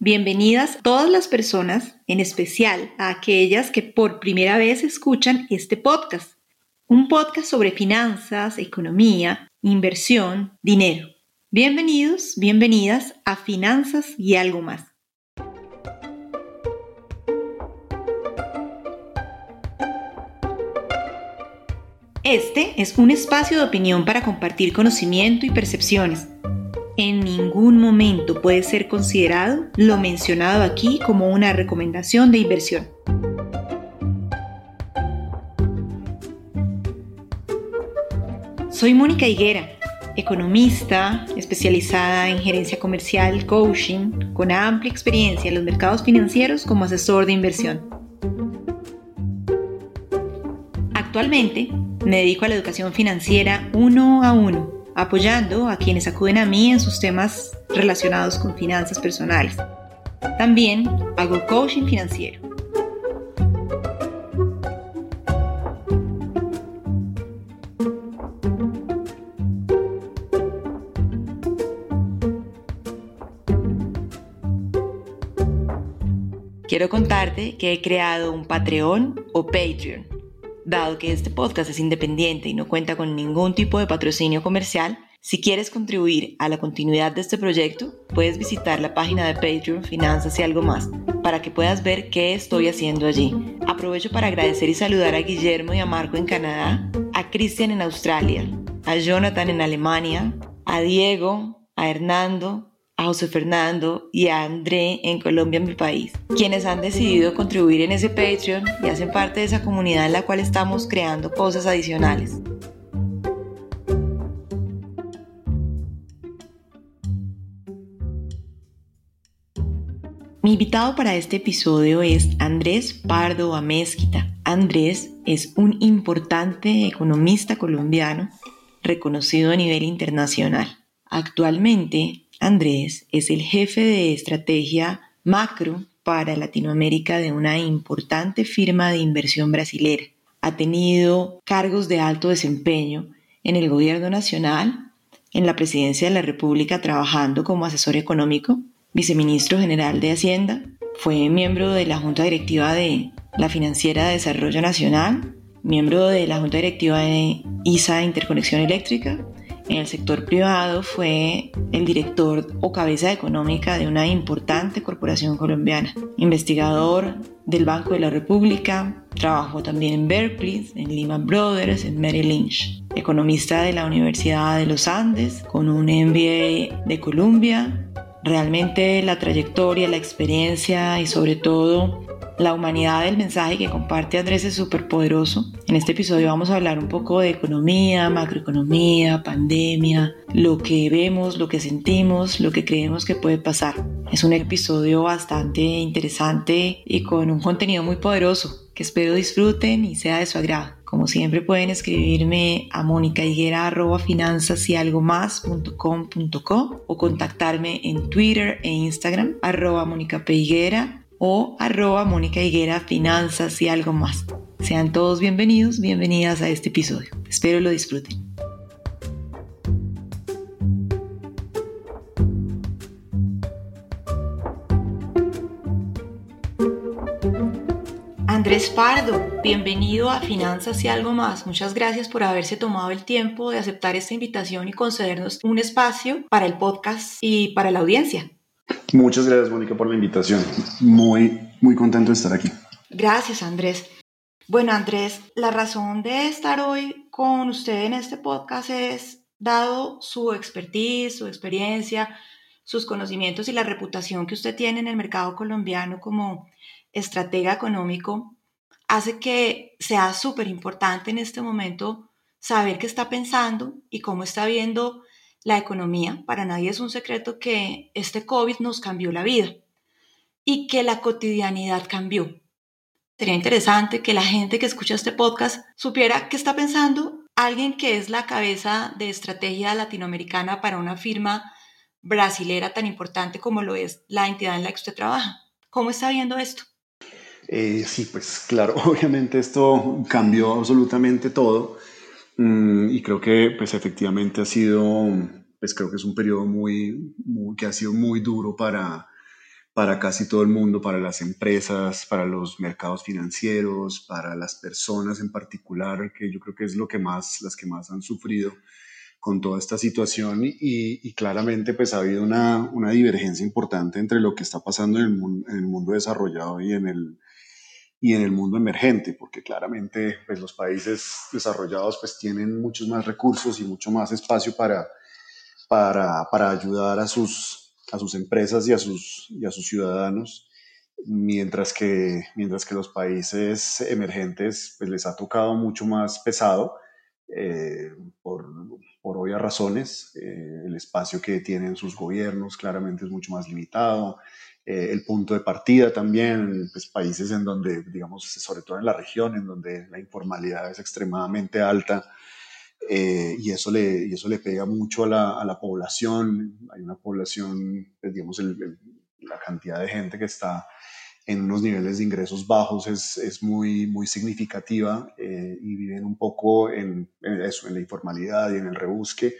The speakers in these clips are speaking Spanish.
Bienvenidas todas las personas, en especial a aquellas que por primera vez escuchan este podcast. Un podcast sobre finanzas, economía, inversión, dinero. Bienvenidos, bienvenidas a Finanzas y algo más. Este es un espacio de opinión para compartir conocimiento y percepciones en ningún momento puede ser considerado lo mencionado aquí como una recomendación de inversión. Soy Mónica Higuera, economista especializada en gerencia comercial, coaching, con amplia experiencia en los mercados financieros como asesor de inversión. Actualmente me dedico a la educación financiera uno a uno apoyando a quienes acuden a mí en sus temas relacionados con finanzas personales. También hago coaching financiero. Quiero contarte que he creado un Patreon o Patreon Dado que este podcast es independiente y no cuenta con ningún tipo de patrocinio comercial, si quieres contribuir a la continuidad de este proyecto, puedes visitar la página de Patreon Finanzas y algo más para que puedas ver qué estoy haciendo allí. Aprovecho para agradecer y saludar a Guillermo y a Marco en Canadá, a Cristian en Australia, a Jonathan en Alemania, a Diego, a Hernando, a José Fernando y a André en Colombia, mi país, quienes han decidido contribuir en ese Patreon y hacen parte de esa comunidad en la cual estamos creando cosas adicionales. Mi invitado para este episodio es Andrés Pardo Amezquita. Andrés es un importante economista colombiano reconocido a nivel internacional. Actualmente Andrés es el jefe de estrategia macro para Latinoamérica de una importante firma de inversión brasilera. Ha tenido cargos de alto desempeño en el gobierno nacional, en la presidencia de la República trabajando como asesor económico, viceministro general de Hacienda, fue miembro de la Junta Directiva de la Financiera de Desarrollo Nacional, miembro de la Junta Directiva de ISA Interconexión Eléctrica en el sector privado fue el director o cabeza económica de una importante corporación colombiana, investigador del Banco de la República, trabajó también en Berkeley, en Lehman Brothers, en Merrill Lynch, economista de la Universidad de los Andes, con un MBA de Columbia. Realmente la trayectoria, la experiencia y sobre todo la humanidad del mensaje que comparte Andrés es súper poderoso. En este episodio vamos a hablar un poco de economía, macroeconomía, pandemia, lo que vemos, lo que sentimos, lo que creemos que puede pasar. Es un episodio bastante interesante y con un contenido muy poderoso que espero disfruten y sea de su agrado. Como siempre pueden escribirme a finanzas y algo más o contactarme en Twitter e Instagram arroba o arroba Mónica Higuera Finanzas y algo más. Sean todos bienvenidos, bienvenidas a este episodio. Espero lo disfruten. Andrés Pardo, bienvenido a Finanzas y algo más. Muchas gracias por haberse tomado el tiempo de aceptar esta invitación y concedernos un espacio para el podcast y para la audiencia. Muchas gracias, Mónica, por la invitación. Muy, muy contento de estar aquí. Gracias, Andrés. Bueno, Andrés, la razón de estar hoy con usted en este podcast es, dado su expertise, su experiencia, sus conocimientos y la reputación que usted tiene en el mercado colombiano como estratega económico, hace que sea súper importante en este momento saber qué está pensando y cómo está viendo la economía. Para nadie es un secreto que este COVID nos cambió la vida y que la cotidianidad cambió. Sería interesante que la gente que escucha este podcast supiera qué está pensando alguien que es la cabeza de estrategia latinoamericana para una firma brasilera tan importante como lo es la entidad en la que usted trabaja. ¿Cómo está viendo esto? Eh, sí, pues claro, obviamente esto cambió absolutamente todo mm, y creo que pues efectivamente ha sido, pues creo que es un periodo muy, que ha sido muy duro para, para casi todo el mundo, para las empresas, para los mercados financieros, para las personas en particular, que yo creo que es lo que más, las que más han sufrido con toda esta situación. Y, claramente pues ha habido una, una, divergencia importante entre lo que está pasando en el, en el mundo desarrollado y en el, y en el mundo emergente, porque claramente pues, los países desarrollados pues, tienen muchos más recursos y mucho más espacio para, para, para ayudar a sus, a sus empresas y a sus, y a sus ciudadanos, mientras que, mientras que los países emergentes pues, les ha tocado mucho más pesado eh, por, por, obvias razones. Eh, el espacio que tienen sus gobiernos claramente es mucho más limitado. Eh, el punto de partida también, pues países en donde, digamos, sobre todo en la región, en donde la informalidad es extremadamente alta eh, y, eso le, y eso le pega mucho a la, a la población. Hay una población, pues, digamos, la cantidad de gente que está en unos niveles de ingresos bajos es, es muy, muy significativa eh, y viven un poco en, en, eso, en la informalidad y en el rebusque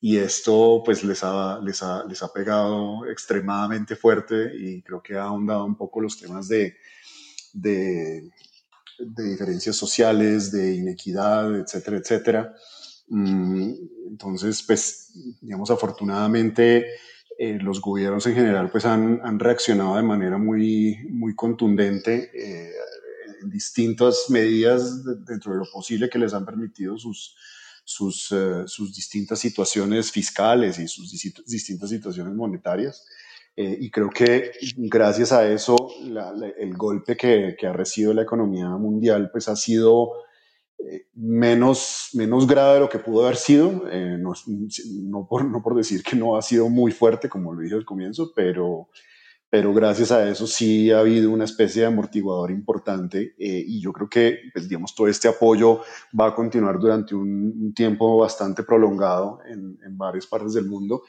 y esto pues les ha, les ha, les ha pegado extremadamente fuerte y creo que ha ahondado un poco los temas de, de, diferencias sociales, de inequidad, etcétera, etcétera. Mm, entonces, pues, digamos, afortunadamente eh, los gobiernos en general pues han, han, reaccionado de manera muy, muy contundente eh, en distintas medidas dentro de lo posible que les han permitido sus, sus, eh, sus distintas situaciones fiscales y sus distintas situaciones monetarias. Eh, y creo que gracias a eso el golpe que, que, ha recibido la economía mundial pues ha sido eh, menos, menos grave de lo que pudo haber sido, no, no, por, no por decir que no ha sido muy fuerte como lo dije al comienzo, pero, pero gracias a eso sí ha habido una especie de amortiguador importante eh, y yo creo que, pues, digamos, todo este apoyo va a continuar durante un, tiempo bastante prolongado en, en, varias partes del mundo.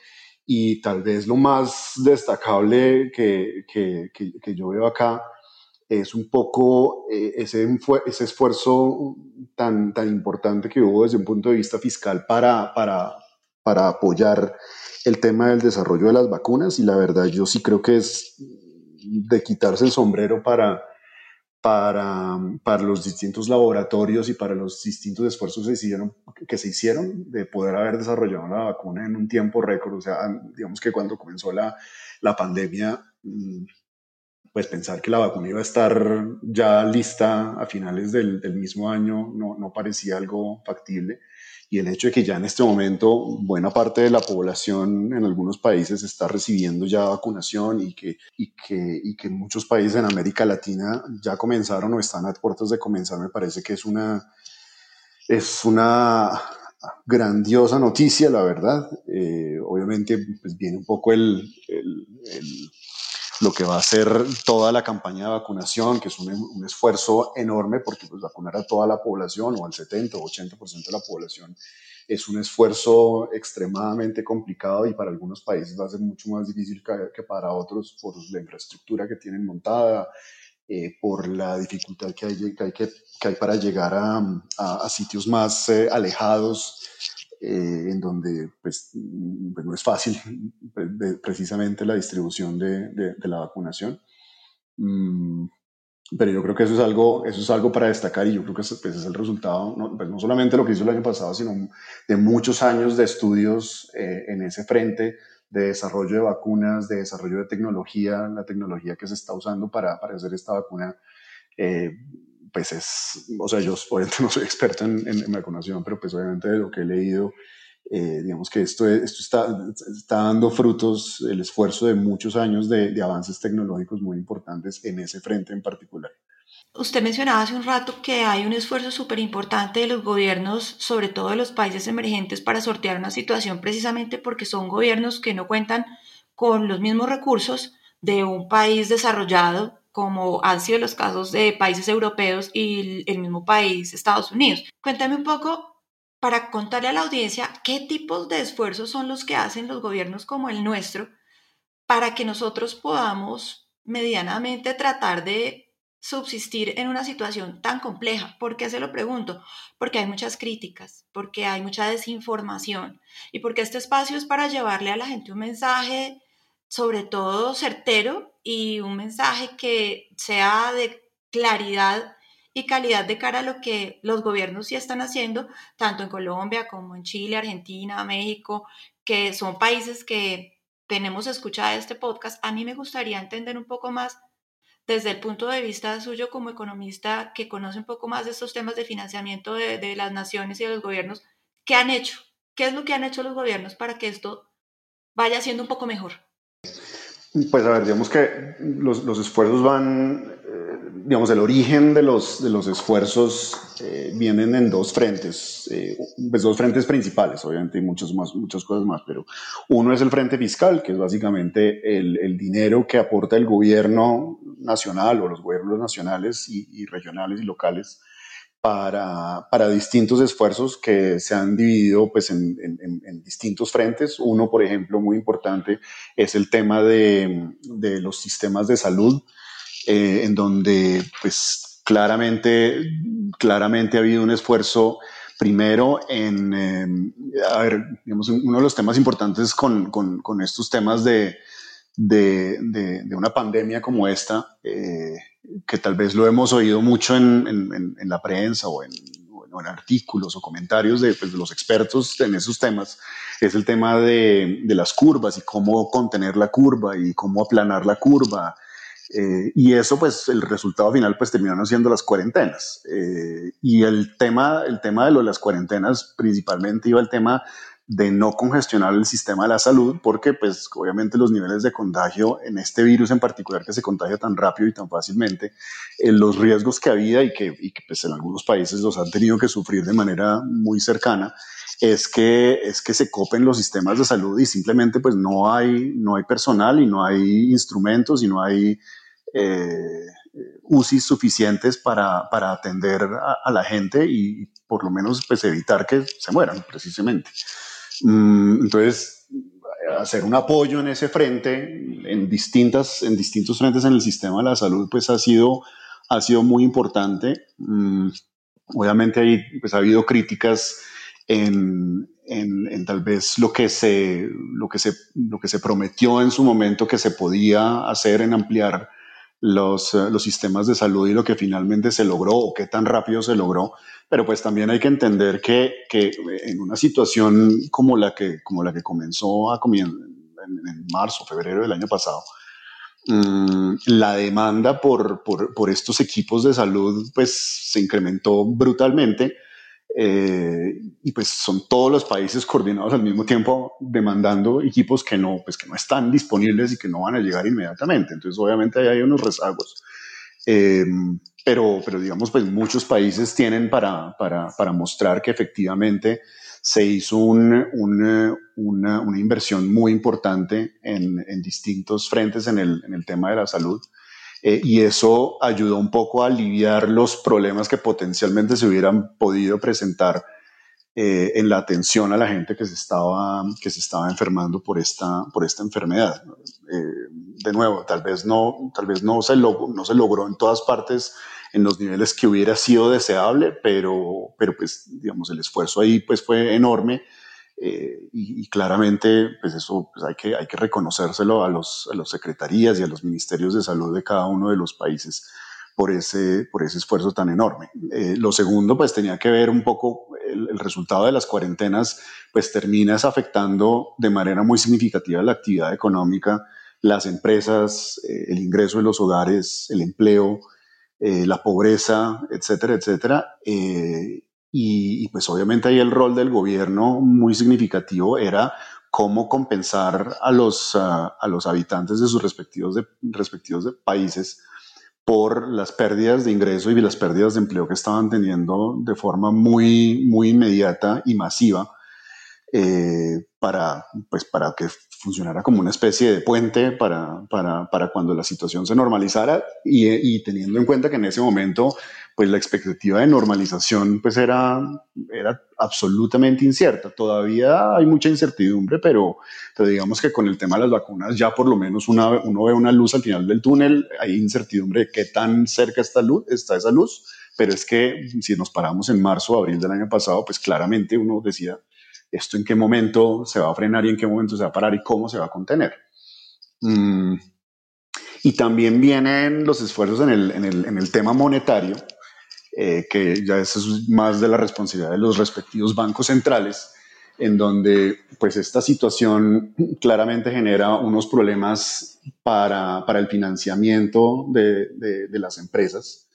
Y tal vez lo más destacable que, que, que, yo veo acá es un poco eh, ese, ese esfuerzo tan, tan importante que hubo desde un punto de vista fiscal para, para, para apoyar el tema del desarrollo de las vacunas y la verdad yo sí creo que es de quitarse el sombrero para, para, para los distintos laboratorios y para los distintos esfuerzos que se, hicieron, que se hicieron de poder haber desarrollado la vacuna en un tiempo récord. O sea, digamos que cuando comenzó la, la pandemia, mm, pues pensar que la vacuna iba a estar ya lista a finales del, mismo año no, no parecía algo factible y el hecho de que ya en este momento buena parte de la población en algunos países está recibiendo ya vacunación y que, y que, y que muchos países en América Latina ya comenzaron o están a puertas de comenzar, me parece que es una, es una grandiosa noticia, la verdad. Eh, obviamente pues viene un poco el lo que va a ser toda la campaña de vacunación, que es un, un, esfuerzo enorme porque pues, vacunar a toda la población o al 70 o 80% de la población es un esfuerzo extremadamente complicado y para algunos países va a ser mucho más difícil que, para otros por la infraestructura que tienen montada, eh, por la dificultad que hay, que hay, que, que hay para llegar a, a, a sitios más eh, alejados eh, en donde pues, pues, no es fácil precisamente la distribución de, de, de la vacunación. Mm, pero yo creo que eso es algo, eso es algo para destacar y yo creo que ese, pues, es el resultado, no, pues no solamente lo que hizo el año pasado, sino de muchos años de estudios eh, en ese frente de desarrollo de vacunas, de desarrollo de tecnología, la tecnología que se está usando para, para hacer esta vacuna. Eh, pues es, o sea, yo obviamente no soy experto en, en, vacunación, pero pues obviamente de lo que he leído, eh, digamos que esto, esto está, está, dando frutos, el esfuerzo de muchos años de, de, avances tecnológicos muy importantes en ese frente en particular. Usted mencionaba hace un rato que hay un esfuerzo súper importante de los gobiernos, sobre todo de los países emergentes, para sortear una situación precisamente porque son gobiernos que no cuentan con los mismos recursos de un país desarrollado como han sido los casos de países europeos y el mismo país Estados Unidos. Cuéntame un poco para contarle a la audiencia qué tipos de esfuerzos son los que hacen los gobiernos como el nuestro para que nosotros podamos medianamente tratar de subsistir en una situación tan compleja. ¿Por qué se lo pregunto? Porque hay muchas críticas, porque hay mucha desinformación y porque este espacio es para llevarle a la gente un mensaje sobre todo certero y un mensaje que sea de claridad y calidad de cara a lo que los gobiernos sí están haciendo, tanto en Colombia como en Chile, Argentina, México, que son países que tenemos escuchado este podcast. A mí me gustaría entender un poco más desde el punto de vista suyo como economista que conoce un poco más de estos temas de financiamiento de, de las naciones y de los gobiernos, ¿qué han hecho? ¿Qué es lo que han hecho los gobiernos para que esto vaya siendo un poco mejor? Pues a ver, digamos que los, los esfuerzos van, eh, digamos, el origen de los, de los esfuerzos eh, vienen en dos frentes, eh, pues dos frentes principales, obviamente hay muchas, más, muchas cosas más, pero uno es el frente fiscal, que es básicamente el, el dinero que aporta el gobierno nacional o los gobiernos nacionales y, y regionales y locales para, para, distintos esfuerzos que se han dividido pues, en, distintos frentes. Uno, por ejemplo, muy importante es el tema de, de los sistemas de salud, eh, en donde pues, claramente, claramente ha habido un esfuerzo primero en, eh, a ver, digamos, uno de los temas importantes con, con, con estos temas de, de, de, una pandemia como esta, eh, que tal vez lo hemos oído mucho en, en, la prensa o en, en, artículos o comentarios de, pues, de, los expertos en esos temas, es el tema de, de, las curvas y cómo contener la curva y cómo aplanar la curva. Eh, y eso, pues, el resultado final, pues, terminaron siendo las cuarentenas. Eh, y el tema, el tema de lo de las cuarentenas principalmente iba el tema de no congestionar el sistema de la salud, porque pues obviamente los niveles de contagio en este virus en particular que se contagia tan rápido y tan fácilmente, eh, los riesgos que había y que, pues en algunos países los han tenido que sufrir de manera muy cercana, es que, es que se copen los sistemas de salud y simplemente pues no hay, no hay personal y no hay instrumentos y no hay... Eh, suficientes para, para atender a, a, la gente y por lo menos pues evitar que se mueran precisamente. Mm, entonces, hacer un apoyo en ese frente, en, distintas, en distintos frentes en el sistema de la salud, pues ha sido, ha sido muy importante. Mm, obviamente ahí pues, ha habido críticas en, en, en, tal vez lo que, se, lo, que se, lo que se prometió en su momento que se podía hacer en ampliar los, los sistemas de salud y lo que finalmente se logró o qué tan rápido se logró. Pero pues también hay que entender que, que en una situación como la que, como la que comenzó a en, en marzo, febrero del año pasado, mmm, la demanda por, por, por, estos equipos de salud pues se incrementó brutalmente eh, y pues son todos los países coordinados al mismo tiempo demandando equipos que no, pues que no están disponibles y que no van a llegar inmediatamente. Entonces obviamente ahí hay unos rezagos. Eh, pero, pero digamos, pues muchos países tienen para, para, para mostrar que efectivamente se hizo un, un, una, una, inversión muy importante en, en distintos frentes en el, en el, tema de la salud. Eh, y eso ayudó un poco a aliviar los problemas que potencialmente se hubieran podido presentar eh, en la atención a la gente que se estaba, que se estaba enfermando por esta, por esta enfermedad. Eh, de nuevo, tal vez, no, tal vez no, se logró, no se logró en todas partes en los niveles que hubiera sido deseable, pero, pero pues, digamos, el esfuerzo ahí pues fue enorme eh, y, y, claramente pues eso pues hay, que, hay que reconocérselo a los, a las secretarías y a los ministerios de salud de cada uno de los países por ese, por ese esfuerzo tan enorme. Eh, lo segundo, pues tenía que ver un poco el, el, resultado de las cuarentenas, pues terminas afectando de manera muy significativa la actividad económica, las empresas, eh, el ingreso de los hogares, el empleo, eh, la pobreza, etcétera, etcétera. Y, y, pues obviamente ahí el rol del gobierno muy significativo era cómo compensar a los, uh, a los habitantes de sus respectivos, de, respectivos de países por las pérdidas de ingreso y las pérdidas de empleo que estaban teniendo de forma muy, muy inmediata y masiva eh, para, pues, para que funcionara como una especie de puente para, para, para cuando la situación se normalizara y, y, teniendo en cuenta que en ese momento pues la expectativa de normalización pues era, era absolutamente incierta. Todavía hay mucha incertidumbre, pero, pero digamos que con el tema de las vacunas ya por lo menos una, uno ve una luz al final del túnel, hay incertidumbre de qué tan cerca está, luz, está esa luz, pero es que si nos paramos en marzo o abril del año pasado, pues claramente uno decía, esto en qué momento se va a frenar y en qué momento se va a parar y cómo se va a contener. Mm. Y también vienen los esfuerzos en el, en el, en el tema monetario, eh, que ya eso es más de la responsabilidad de los respectivos bancos centrales, en donde pues esta situación claramente genera unos problemas para, para el financiamiento de, de, de las empresas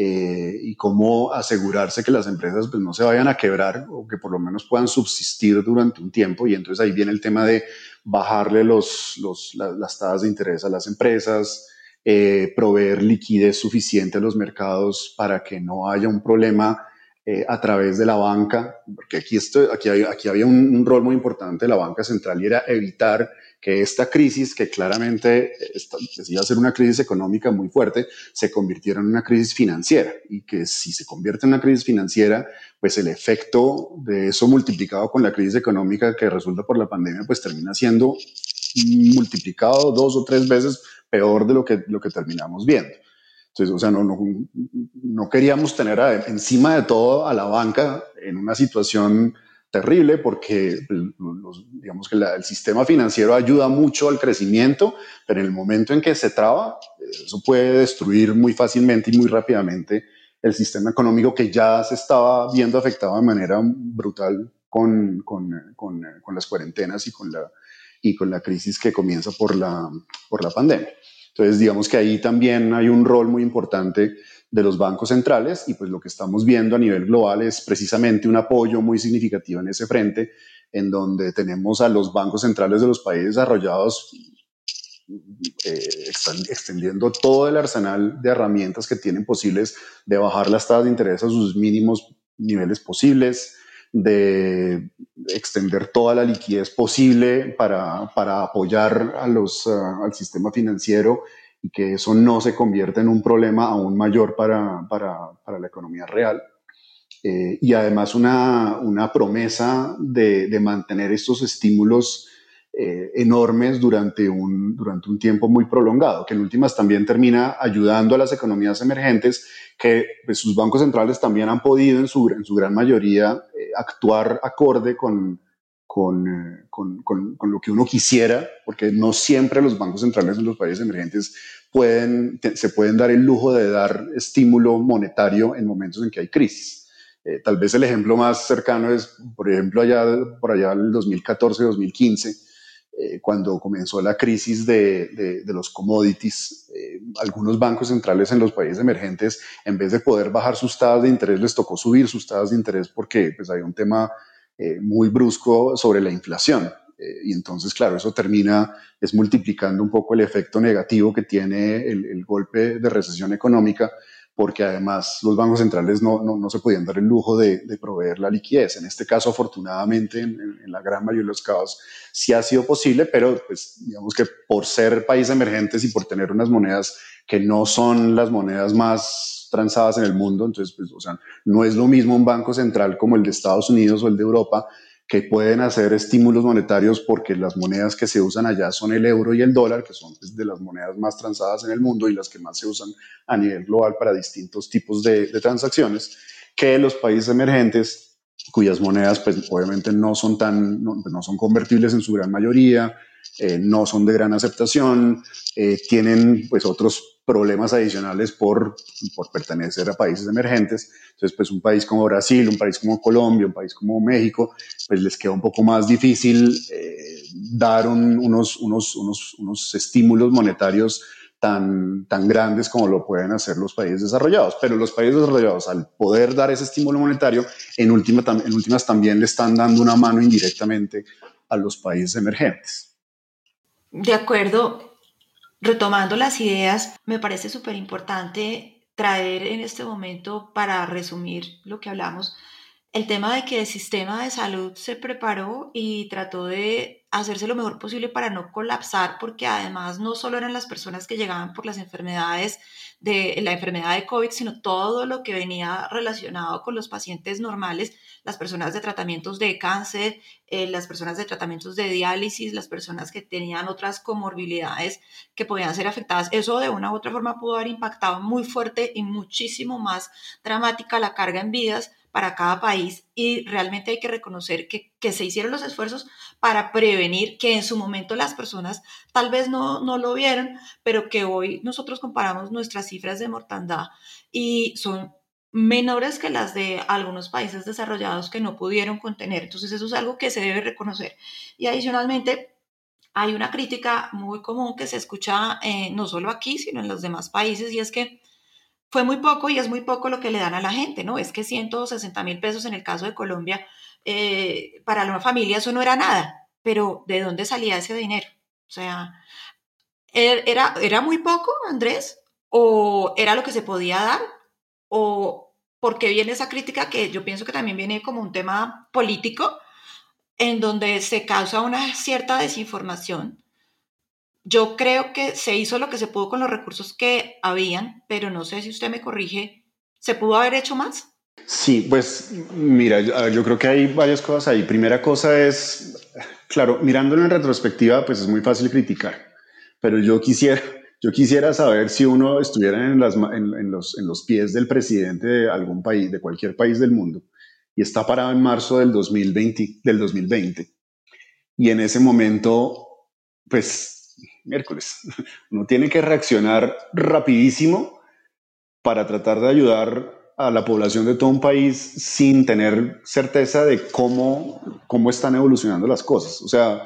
eh, y cómo asegurarse que las empresas pues, no se vayan a quebrar o que por lo menos puedan subsistir durante un tiempo. Y entonces ahí viene el tema de bajarle los, los, las, las tasas de interés a las empresas, eh, proveer liquidez suficiente a los mercados para que no haya un problema eh, a través de la banca, porque aquí, esto, aquí, aquí había un, un, rol muy importante de la banca central y era evitar que esta crisis, que claramente iba a ser una crisis económica muy fuerte, se convirtiera en una crisis financiera. Y que si se convierte en una crisis financiera, pues el efecto de eso multiplicado con la crisis económica que resulta por la pandemia, pues termina siendo multiplicado dos o tres veces peor de lo que, lo que terminamos viendo. Entonces, o sea, no, no, no queríamos tener a, encima de todo a la banca en una situación terrible porque los, digamos que la, el sistema financiero ayuda mucho al crecimiento, pero en el momento en que se traba, eso puede destruir muy fácilmente y muy rápidamente el sistema económico que ya se estaba viendo afectado de manera brutal con, con, con, con las cuarentenas y con la, y con la crisis que comienza por la, por la pandemia. Entonces, digamos que ahí también hay un rol muy importante de los bancos centrales y pues lo que estamos viendo a nivel global es precisamente un apoyo muy significativo en ese frente, en donde tenemos a los bancos centrales de los países desarrollados eh, extendiendo todo el arsenal de herramientas que tienen posibles de bajar las tasas de interés a sus mínimos niveles posibles, de extender toda la liquidez posible para, para apoyar a los, uh, al sistema financiero y que eso no se convierta en un problema aún mayor para, para, para la economía real. Eh, y además una, una promesa de, de, mantener estos estímulos eh, enormes durante un, durante un tiempo muy prolongado, que en últimas también termina ayudando a las economías emergentes, que pues, sus bancos centrales también han podido en su, en su gran mayoría eh, actuar acorde eh, con, con, con, lo que uno quisiera, porque no siempre los bancos centrales en los países emergentes pueden, se pueden dar el lujo de dar estímulo monetario en momentos en que hay crisis. Tal vez el ejemplo más cercano es, por ejemplo, allá, por allá en el 2014-2015, eh, cuando comenzó la crisis de, de, los commodities, eh, algunos bancos centrales en los países emergentes, en vez de poder bajar sus tasas de interés, les tocó subir sus tasas de interés porque pues, hay un tema eh, muy brusco sobre la inflación. Eh, y entonces, claro, eso termina es multiplicando un poco el efecto negativo que tiene el golpe de recesión económica, porque además los bancos centrales no, no, no se podían dar el lujo de, proveer la liquidez. En este caso, afortunadamente, en, en, la gran mayoría de los casos, sí ha sido posible, pero pues digamos que por ser países emergentes y por tener unas monedas que no son las monedas más transadas en el mundo. Entonces, pues, o sea, no es lo mismo un banco central como el de Estados Unidos o el de Europa, que pueden hacer estímulos monetarios porque las monedas que se usan allá son el euro y el dólar, que son pues, de las monedas más transadas en el mundo y las que más se usan a nivel global para distintos tipos de, transacciones, que los países emergentes, cuyas monedas pues obviamente no son tan, no, no son convertibles en su gran mayoría, eh, no son de gran aceptación, eh, tienen pues otros problemas adicionales por, por pertenecer a países emergentes. Entonces, pues un país como Brasil, un país como Colombia, un país como México, pues les queda un poco más difícil eh, dar unos, unos, unos, unos estímulos monetarios tan, tan grandes como lo pueden hacer los países desarrollados. Pero los países desarrollados, al poder dar ese estímulo monetario, en, última, en últimas también le están dando una mano indirectamente a los países emergentes. De acuerdo, retomando las ideas, me parece súper importante traer en este momento, para resumir lo que hablamos, el tema de que el sistema de salud se preparó y trató de hacerse lo mejor posible para no colapsar, porque además no solo eran las personas que llegaban por las enfermedades de la enfermedad de COVID, sino todo lo que venía relacionado con los pacientes normales, las personas de tratamientos de cáncer, eh, las personas de tratamientos de diálisis, las personas que tenían otras comorbilidades que podían ser afectadas. Eso de una u otra forma pudo haber impactado muy fuerte y muchísimo más dramática la carga en vidas para cada país y realmente hay que reconocer que, se hicieron los esfuerzos para prevenir que en su momento las personas tal vez no, no lo vieron, pero que hoy nosotros comparamos nuestras cifras de mortandad y son menores que las de algunos países desarrollados que no pudieron contener. Entonces eso es algo que se debe reconocer. Y adicionalmente, hay una crítica muy común que se escucha eh, no solo aquí, sino en los demás países, y es que fue muy poco y es muy poco lo que le dan a la gente, ¿no? Es que 160 mil pesos en el caso de Colombia, eh, para una familia eso no era nada, pero ¿de dónde salía ese dinero? O sea, ¿er, ¿era, era muy poco, Andrés? ¿O era lo que se podía dar? ¿O por qué viene esa crítica que yo pienso que también viene como un tema político, en donde se causa una cierta desinformación? Yo creo que se hizo lo que se pudo con los recursos que habían, pero no sé si usted me corrige, ¿se pudo haber hecho más? Sí, pues mira, yo creo que hay varias cosas ahí. Primera cosa es, claro, mirándolo en retrospectiva, pues es muy fácil criticar, pero yo quisiera, yo quisiera saber si uno estuviera en, las, en, los, en los pies del presidente de algún país, de cualquier país del mundo, y está parado en marzo del 2020, del 2020. Y en ese momento, pues miércoles. Uno tiene que reaccionar rapidísimo para tratar de ayudar a la población de todo un país sin tener certeza de cómo, cómo están evolucionando las cosas. O sea,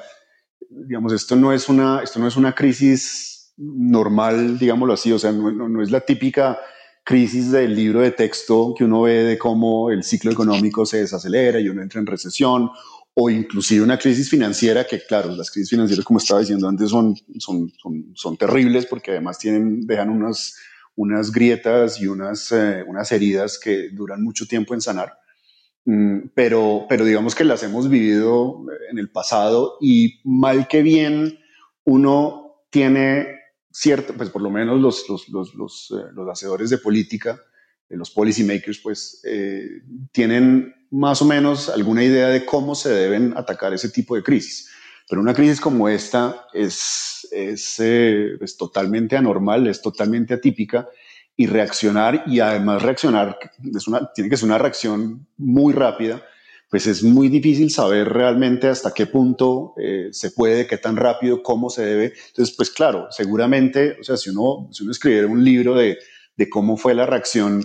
digamos, esto no es una, esto no es una crisis normal, digámoslo así, o sea, no, no es la típica crisis del libro de texto que uno ve de cómo el ciclo económico se desacelera y uno entra en recesión o inclusive una crisis financiera que, claro, las crisis financieras, como estaba diciendo antes, son, son, son, terribles porque además tienen, dejan unas, unas grietas y unas, eh, unas heridas que duran mucho tiempo en sanar. Mm, pero, pero digamos que las hemos vivido en el pasado y mal que bien uno tiene cierto, pues por lo menos los, los, los, los, eh, los hacedores de política, eh, los policy makers, pues tienen más o menos alguna idea de cómo se deben atacar ese tipo de crisis. Pero una crisis como esta es, es, eh, es totalmente anormal, es totalmente atípica y reaccionar y además reaccionar es una, tiene que ser una reacción muy rápida, pues es muy difícil saber realmente hasta qué punto eh, se puede, qué tan rápido, cómo se debe. Entonces, pues claro, seguramente, o sea, si uno, si uno escribiera un libro de, de cómo fue la reacción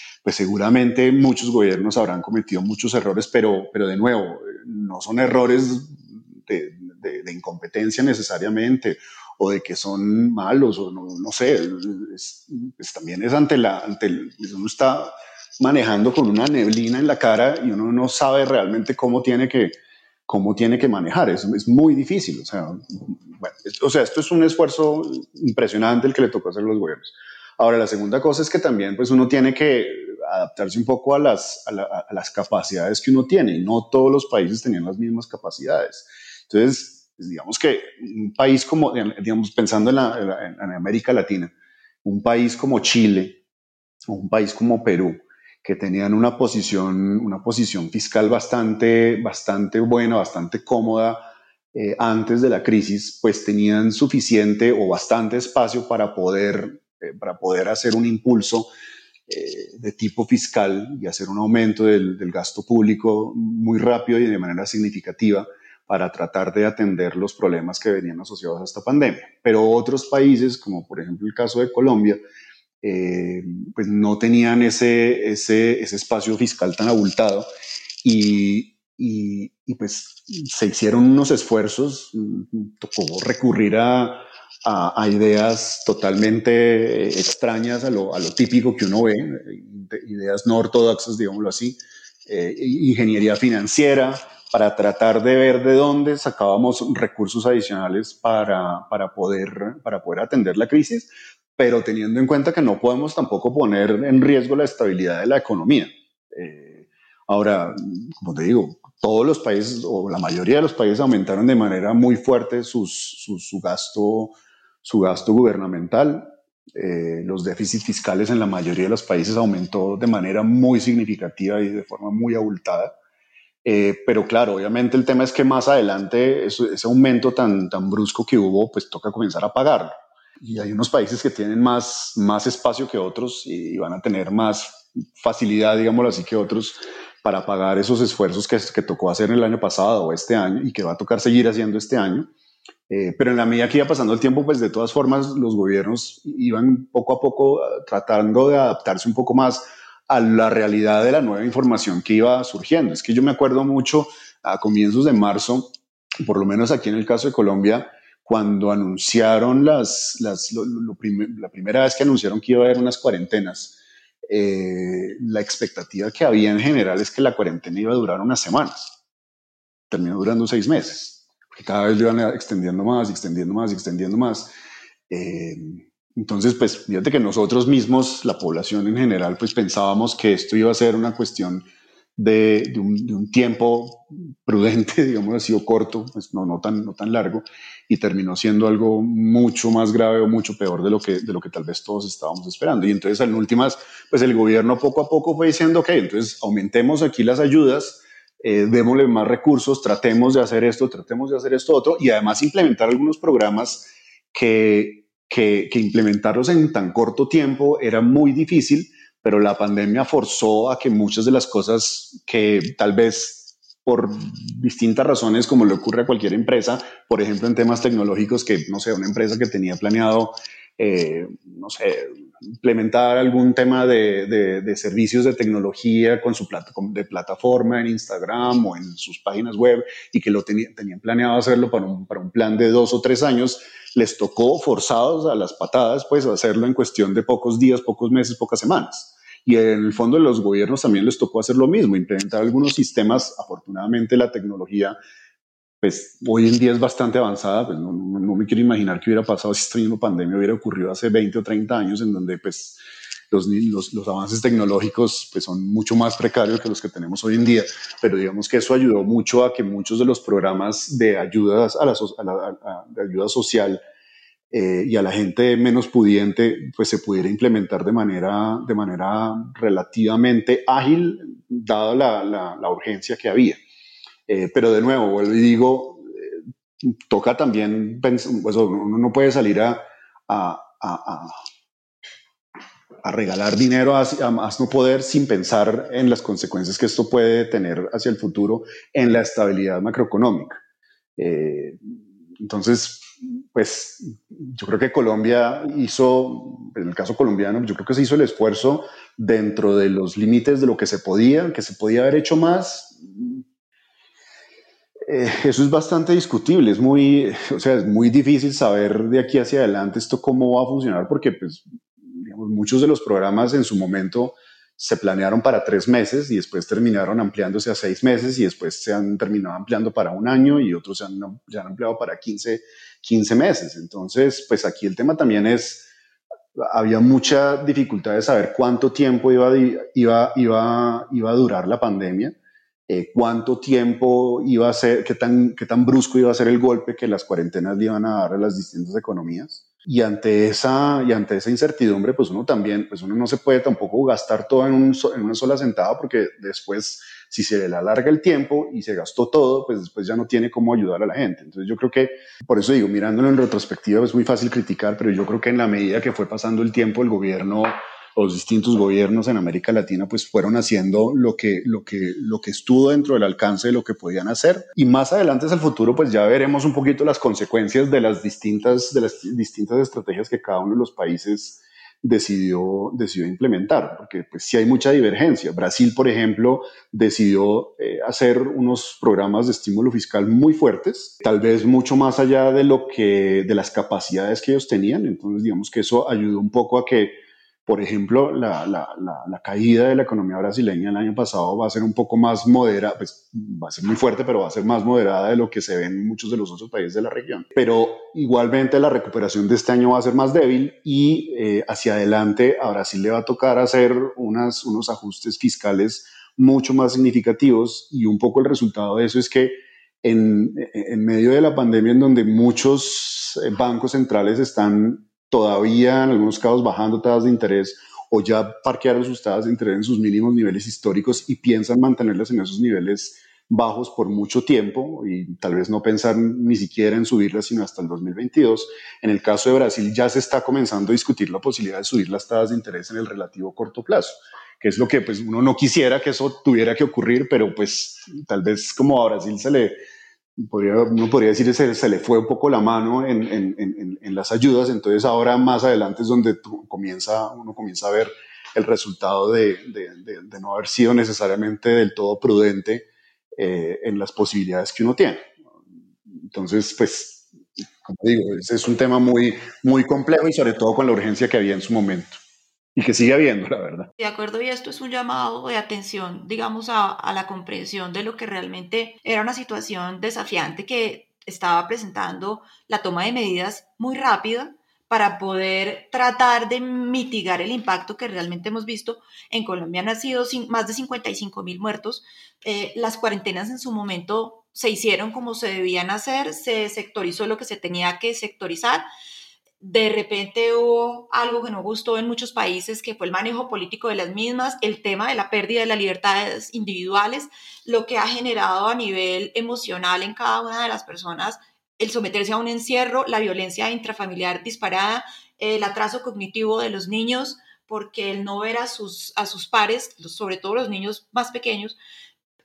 pues seguramente muchos gobiernos habrán cometido muchos errores, pero, pero de nuevo, no son errores de, incompetencia necesariamente o de que son malos o no, no sé, es, pues también es ante la, el, uno está manejando con una neblina en la cara y uno no sabe realmente cómo tiene que, cómo tiene que manejar. Es, es muy difícil. O sea, bueno, o sea, esto es un esfuerzo impresionante el que le tocó hacer a los gobiernos. Ahora, la segunda cosa es que también pues, uno tiene que adaptarse un poco a las, a, las capacidades que uno tiene. No todos los países tenían las mismas capacidades. Entonces, pues, digamos que un país como, digamos, pensando en, la, en América Latina, un país como Chile, o un país como Perú, que tenían una posición, una posición fiscal bastante, bastante buena, bastante cómoda eh, antes de la crisis, pues tenían suficiente o bastante espacio para poder, eh, para poder hacer un impulso eh, de tipo fiscal y hacer un aumento del, del gasto público muy rápido y de manera significativa para tratar de atender los problemas que venían asociados a esta pandemia. Pero otros países, como por ejemplo el caso de Colombia, eh, pues no tenían ese, ese, ese, espacio fiscal tan abultado y, y, pues se hicieron unos esfuerzos, mm, tocó recurrir a, a, ideas totalmente extrañas a lo, a lo, típico que uno ve, ideas no ortodoxas, digámoslo así, eh, ingeniería financiera, para tratar de ver de dónde sacábamos recursos adicionales para, para, poder, para poder atender la crisis, pero teniendo en cuenta que no podemos tampoco poner en riesgo la estabilidad de la economía. Eh, ahora, como te digo, todos los países o la mayoría de los países aumentaron de manera muy fuerte su, gasto, su gasto gubernamental. Eh, los déficits fiscales en la mayoría de los países aumentó de manera muy significativa y de forma muy abultada. Eh, pero claro, obviamente el tema es que más adelante ese, ese aumento tan, tan brusco que hubo, pues toca comenzar a pagarlo y hay unos países que tienen más, más espacio que otros y, van a tener más facilidad, digámoslo así, que otros para pagar esos esfuerzos que, que tocó hacer el año pasado o este año y que va a tocar seguir haciendo este año. Eh, pero en la medida que iba pasando el tiempo, pues de todas formas los gobiernos iban poco a poco eh, tratando de adaptarse un poco más a la realidad de la nueva información que iba surgiendo. Es que yo me acuerdo mucho a comienzos de marzo, por lo menos aquí en el caso de Colombia, cuando anunciaron las, las la primera vez que anunciaron que iba a haber unas cuarentenas, eh, la expectativa que había en general es que la cuarentena iba a durar unas semanas. Terminó durando seis meses, porque cada vez lo iban extendiendo más, extendiendo más, extendiendo más. Eh, entonces, pues fíjate que nosotros mismos, la población en general, pues pensábamos que esto iba a ser una cuestión de, un, tiempo prudente, digamos así, o corto, pues no, no, tan, no tan largo, y terminó siendo algo mucho más grave o mucho peor de lo que, de lo que tal vez todos estábamos esperando. Y entonces, en últimas, pues el gobierno poco a poco fue diciendo, ok, entonces aumentemos aquí las ayudas, eh, démosle más recursos, tratemos de hacer esto, tratemos de hacer esto otro, y además implementar algunos programas que, que, implementarlos en tan corto tiempo era muy difícil, pero la pandemia forzó a que muchas de las cosas que tal vez por distintas razones, como le ocurre a cualquier empresa, por ejemplo, en temas tecnológicos, que no sé, una empresa que tenía planeado, eh, no sé, implementar algún tema de, de, servicios de tecnología con su de plataforma en Instagram o en sus páginas web y que lo tenían planeado hacerlo para un, para un plan de dos o tres años, les tocó forzados a las patadas, pues hacerlo en cuestión de pocos días, pocos meses, pocas semanas. Y en el fondo los gobiernos también les tocó hacer lo mismo, implementar algunos sistemas. Afortunadamente la tecnología, pues hoy en día es bastante avanzada. Pues no, no, me quiero imaginar qué hubiera pasado si esta misma pandemia hubiera ocurrido hace 20 o 30 años, en donde pues los, los, los, avances tecnológicos pues, son mucho más precarios que los que tenemos hoy en día, pero digamos que eso ayudó mucho a que muchos de los programas de, ayudas a la, a la de ayuda social eh, y a la gente menos pudiente pues se pudiera implementar de manera, de manera relativamente ágil, dada la, la, urgencia que había. Eh, pero de nuevo, vuelvo y digo, eh, toca también, pues, uno no puede salir a, a, a, a regalar dinero a, más no poder sin pensar en las consecuencias que esto puede tener hacia el futuro en la estabilidad macroeconómica. entonces, pues yo creo que Colombia hizo, en el caso colombiano, yo creo que se hizo el esfuerzo dentro de los límites de lo que se podía, que se podía haber hecho más. Eh, eso es bastante discutible, es muy, o sea, es muy difícil saber de aquí hacia adelante esto cómo va a funcionar porque pues, muchos de los programas en su momento se planearon para tres meses y después terminaron ampliándose a seis meses y después se han terminado ampliando para un año y otros se han, ya han ampliado para 15, 15 meses. Entonces, pues aquí el tema también es, había mucha dificultad de saber cuánto tiempo iba, iba, iba, iba a durar la pandemia, eh, cuánto tiempo iba a ser, qué tan, qué tan brusco iba a ser el golpe que las cuarentenas le iban a dar a las distintas economías. Y ante esa, y ante esa incertidumbre, pues uno también, pues uno no se puede tampoco gastar todo en, un, en una sola sentada porque después, si se le alarga el tiempo y se gastó todo, pues después ya no tiene cómo ayudar a la gente. Entonces yo creo que, por eso digo, mirándolo en retrospectiva es muy fácil criticar, pero yo creo que en la medida que fue pasando el tiempo, el gobierno los distintos gobiernos en América Latina pues fueron haciendo lo que, lo que, lo que estuvo dentro del alcance de lo que podían hacer. Y más adelante es el futuro, pues ya veremos un poquito las consecuencias de las distintas, de las distintas estrategias que cada uno de los países decidió, decidió implementar, porque pues sí hay mucha divergencia. Brasil, por ejemplo, decidió eh, hacer unos programas de estímulo fiscal muy fuertes, tal vez mucho más allá de lo que, de las capacidades que ellos tenían. Entonces, digamos que eso ayudó un poco a que por ejemplo, la, la, la, caída de la economía brasileña el año pasado va a ser un poco más moderada, pues va a ser muy fuerte, pero va a ser más moderada de lo que se ve en muchos de los otros países de la región. Pero igualmente la recuperación de este año va a ser más débil y eh, hacia adelante a Brasil le va a tocar hacer unas, unos ajustes fiscales mucho más significativos y un poco el resultado de eso es que en, en medio de la pandemia en donde muchos eh, bancos centrales están todavía en algunos casos bajando tasas de interés o ya parquearon sus tasas de interés en sus mínimos niveles históricos y piensan mantenerlas en esos niveles bajos por mucho tiempo y tal vez no pensar ni siquiera en subirlas sino hasta el 2022. En el caso de Brasil ya se está comenzando a discutir la posibilidad de subir las tasas de interés en el relativo corto plazo, que es lo que pues uno no quisiera que eso tuviera que ocurrir, pero pues tal vez como a Brasil se le podría, uno podría decir que se, le fue un poco la mano en, las ayudas, entonces ahora más adelante es donde comienza, uno comienza a ver el resultado de, no haber sido necesariamente del todo prudente eh, en las posibilidades que uno tiene. Entonces, pues, como digo, ese es un tema muy, muy complejo y sobre todo con la urgencia que había en su momento y que sigue habiendo, la verdad. De acuerdo, y esto es un llamado de atención, digamos, a, a, la comprensión de lo que realmente era una situación desafiante que estaba presentando la toma de medidas muy rápida para poder tratar de mitigar el impacto que realmente hemos visto. En Colombia han sido más de 55 mil muertos. Eh, las cuarentenas en su momento se hicieron como se debían hacer, se sectorizó lo que se tenía que sectorizar de repente hubo algo que no gustó en muchos países, que fue el manejo político de las mismas, el tema de la pérdida de las libertades individuales, lo que ha generado a nivel emocional en cada una de las personas el someterse a un encierro, la violencia intrafamiliar disparada, el atraso cognitivo de los niños, porque el no ver a sus, a sus pares, sobre todo los niños más pequeños,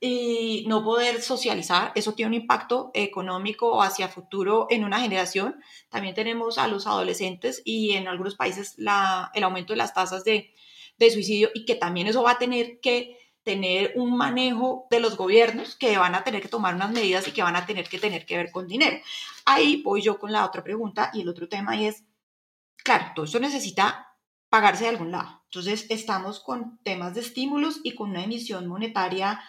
y no poder socializar, eso tiene un impacto económico hacia futuro en una generación. También tenemos a los adolescentes y en algunos países la, el aumento de las tasas de, de suicidio y que también eso va a tener que tener un manejo de los gobiernos que van a tener que tomar unas medidas y que van a tener que tener que ver con dinero. Ahí voy yo con la otra pregunta y el otro tema y es, claro, todo eso necesita pagarse de algún lado. Entonces estamos con temas de estímulos y con una emisión monetaria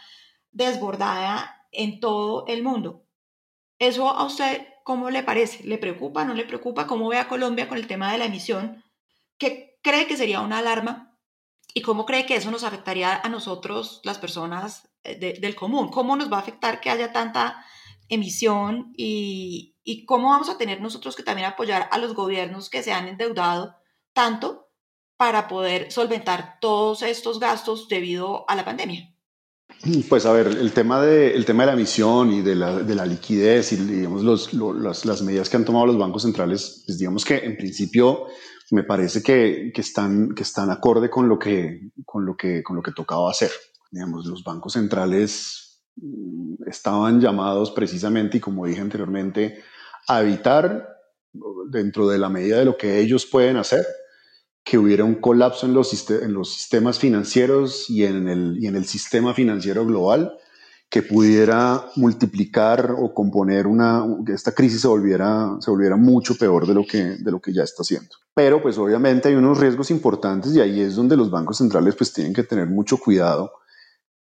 desbordada en todo el mundo. ¿Eso a usted cómo le parece? ¿Le preocupa? ¿No le preocupa? ¿Cómo ve a Colombia con el tema de la emisión? ¿Qué cree que sería una alarma? ¿Y cómo cree que eso nos afectaría a nosotros, las personas eh, del común? ¿Cómo nos va a afectar que haya tanta emisión y, y cómo vamos a tener nosotros que también apoyar a los gobiernos que se han endeudado tanto para poder solventar todos estos gastos debido a la pandemia? Pues a ver, el tema de, el tema de la emisión y de la, de la liquidez y digamos los, los, las, medidas que han tomado los bancos centrales, pues digamos que en principio me parece que, que, están, que están acorde con lo que, con, lo que, con lo que tocaba hacer. Digamos, los bancos centrales mm, estaban llamados precisamente, y como dije anteriormente, a evitar, dentro de la medida de lo que ellos pueden hacer, que hubiera un colapso en los, en los sistemas financieros y en, el, y en el sistema financiero global que pudiera multiplicar o componer una, que esta crisis se volviera, se volviera mucho peor de lo, que, de lo que ya está haciendo. Pero pues obviamente hay unos riesgos importantes y ahí es donde los bancos centrales pues tienen que tener mucho cuidado.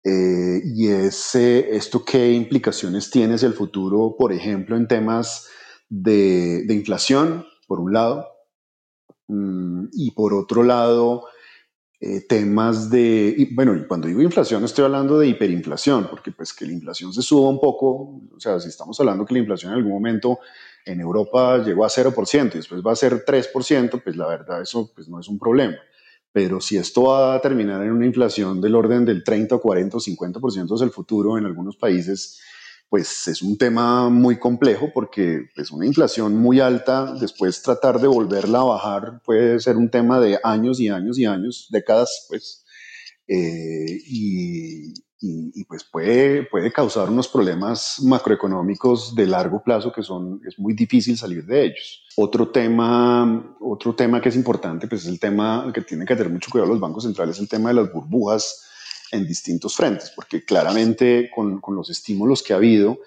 Eh, y es esto qué implicaciones tiene hacia el futuro, por ejemplo, en temas de, de inflación, por un lado, y por otro lado, eh, temas de, bueno, cuando digo inflación estoy hablando de hiperinflación, porque pues que la inflación se suba un poco, o sea, si estamos hablando que la inflación en algún momento en Europa llegó a 0% y después va a ser 3%, pues la verdad eso pues no es un problema. Pero si esto va a terminar en una inflación del orden del 30 40 o 50% hacia el futuro en algunos países, pues es un tema muy complejo porque pues una inflación muy alta, después tratar de volverla a bajar puede ser un tema de años y años y años, décadas, pues, eh, y, y, pues puede, puede causar unos problemas macroeconómicos de largo plazo que son, es muy difícil salir de ellos. Otro tema, otro tema que es importante, pues es el tema que tienen que tener mucho cuidado los bancos centrales, el tema de las burbujas en distintos frentes, porque claramente con, con los estímulos que ha habido,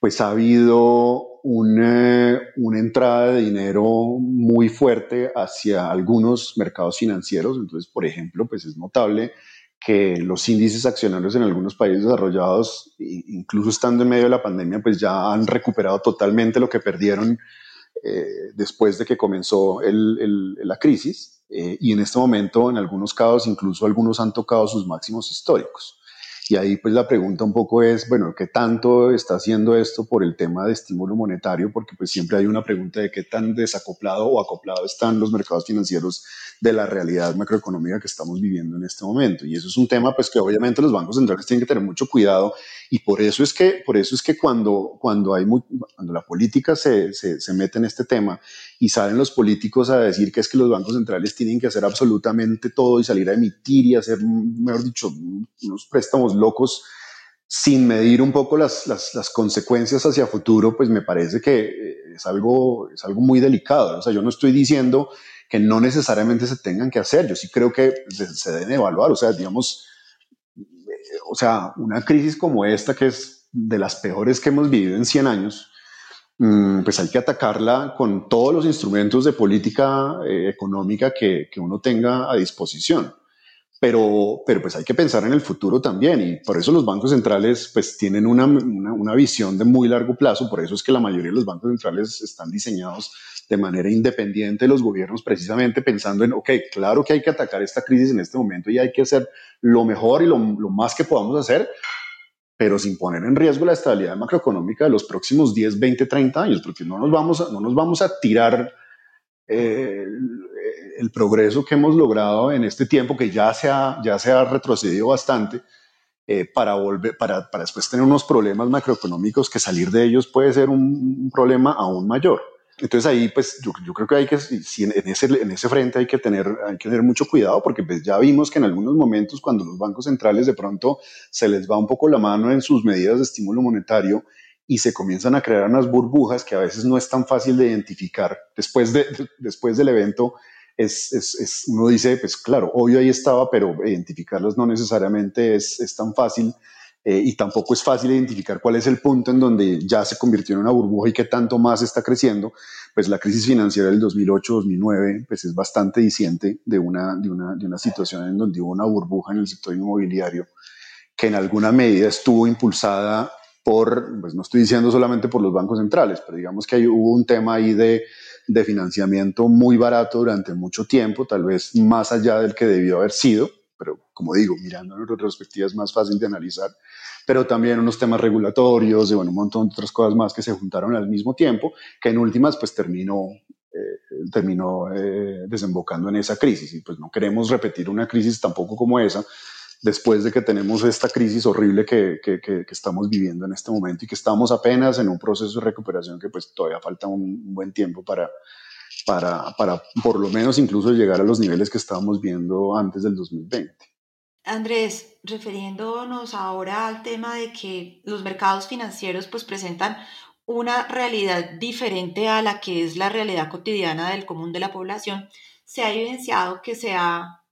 pues ha habido una, una, entrada de dinero muy fuerte hacia algunos mercados financieros. Entonces, por ejemplo, pues es notable que los índices accionarios en algunos países desarrollados, incluso estando en medio de la pandemia, pues ya han recuperado totalmente lo que perdieron eh, después de que comenzó la crisis. Eh, y en este momento, en algunos casos, incluso algunos han tocado sus máximos históricos. Y ahí pues la pregunta un poco es, bueno, ¿qué tanto está haciendo esto por el tema de estímulo monetario? Porque pues siempre hay una pregunta de qué tan desacoplado o acoplado están los mercados financieros de la realidad macroeconómica que estamos viviendo en este momento. Y eso es un tema pues que obviamente los bancos centrales tienen que tener mucho cuidado y por eso es que, por eso es que cuando, cuando, hay cuando la política se, se mete en este tema y salen los políticos a decir que es que los bancos centrales tienen que hacer absolutamente todo y salir a emitir y hacer, mejor dicho, unos préstamos locos sin medir un poco las, las, las, consecuencias hacia futuro, pues me parece que eh, es algo, es algo muy delicado. O sea, yo no estoy diciendo que no necesariamente se tengan que hacer. Yo sí creo que se, deben evaluar. O sea, digamos, eh, o sea, una crisis como esta, que es de las peores que hemos vivido en 100 años, pues hay que atacarla con todos los instrumentos de política eh, económica que, que uno tenga a disposición. Pero, pero pues hay que pensar en el futuro también y por eso los bancos centrales pues tienen una, una, una, visión de muy largo plazo, por eso es que la mayoría de los bancos centrales están diseñados de manera independiente de los gobiernos precisamente pensando en, ok, claro que hay que atacar esta crisis en este momento y hay que hacer lo mejor y lo, lo más que podamos hacer, pero sin poner en riesgo la estabilidad macroeconómica de los próximos 10, 20, 30 años, porque no nos vamos a, no nos vamos a tirar eh, el progreso que hemos logrado en este tiempo, que ya se ha, ya se ha retrocedido bastante, eh, para, volver, para, para, después tener unos problemas macroeconómicos que salir de ellos puede ser un, un problema aún mayor. Entonces ahí, pues yo, yo, creo que hay que, si en, ese, en ese frente hay que, tener, hay que tener mucho cuidado porque pues ya vimos que en algunos momentos cuando los bancos centrales de pronto se les va un poco la mano en sus medidas de estímulo monetario y se comienzan a crear unas burbujas que a veces no es tan fácil de identificar después, de, después del evento es, es, es, uno dice, pues claro, obvio ahí estaba, pero identificarlos no necesariamente es, es tan fácil eh, y tampoco es fácil identificar cuál es el punto en donde ya se convirtió en una burbuja y qué tanto más está creciendo. Pues la crisis financiera del 2008-2009 pues es bastante diciente de una, de, una, de una situación en donde hubo una burbuja en el sector inmobiliario que en alguna medida estuvo impulsada por, pues no estoy diciendo solamente por los bancos centrales, pero digamos que hay, hubo un tema ahí de de financiamiento muy barato durante mucho tiempo, tal vez más allá del que debió haber sido, pero como digo, mirando en retrospectiva es más fácil de analizar, pero también unos temas regulatorios y bueno, un montón de otras cosas más que se juntaron al mismo tiempo, que en últimas pues terminó, eh, terminó eh, desembocando en esa crisis. Y pues no queremos repetir una crisis tampoco como esa, después de que tenemos esta crisis horrible que, que, que, que, estamos viviendo en este momento y que estamos apenas en un proceso de recuperación que pues todavía falta un, un buen tiempo para, para, para por lo menos incluso llegar a los niveles que estábamos viendo antes del 2020. Andrés, refiriéndonos ahora al tema de que los mercados financieros pues presentan una realidad diferente a la que es la realidad cotidiana del común de la población, se ha evidenciado que se ha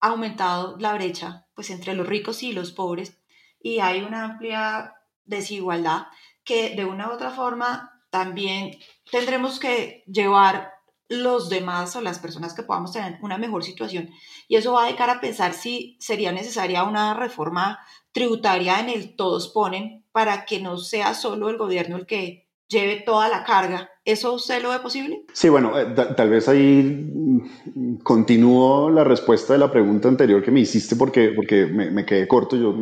aumentado la brecha pues entre los ricos y los pobres y hay una amplia desigualdad que de una u otra forma también tendremos que llevar los demás o las personas que podamos tener una mejor situación. Y eso va a dejar a pensar si sería necesaria una reforma tributaria en el todos ponen para que no sea solo el gobierno el que lleve toda la carga. ¿Eso usted lo ve posible? Sí, bueno, eh, tal vez ahí continúo la respuesta de la pregunta anterior que me hiciste porque, porque me, quedé corto. Yo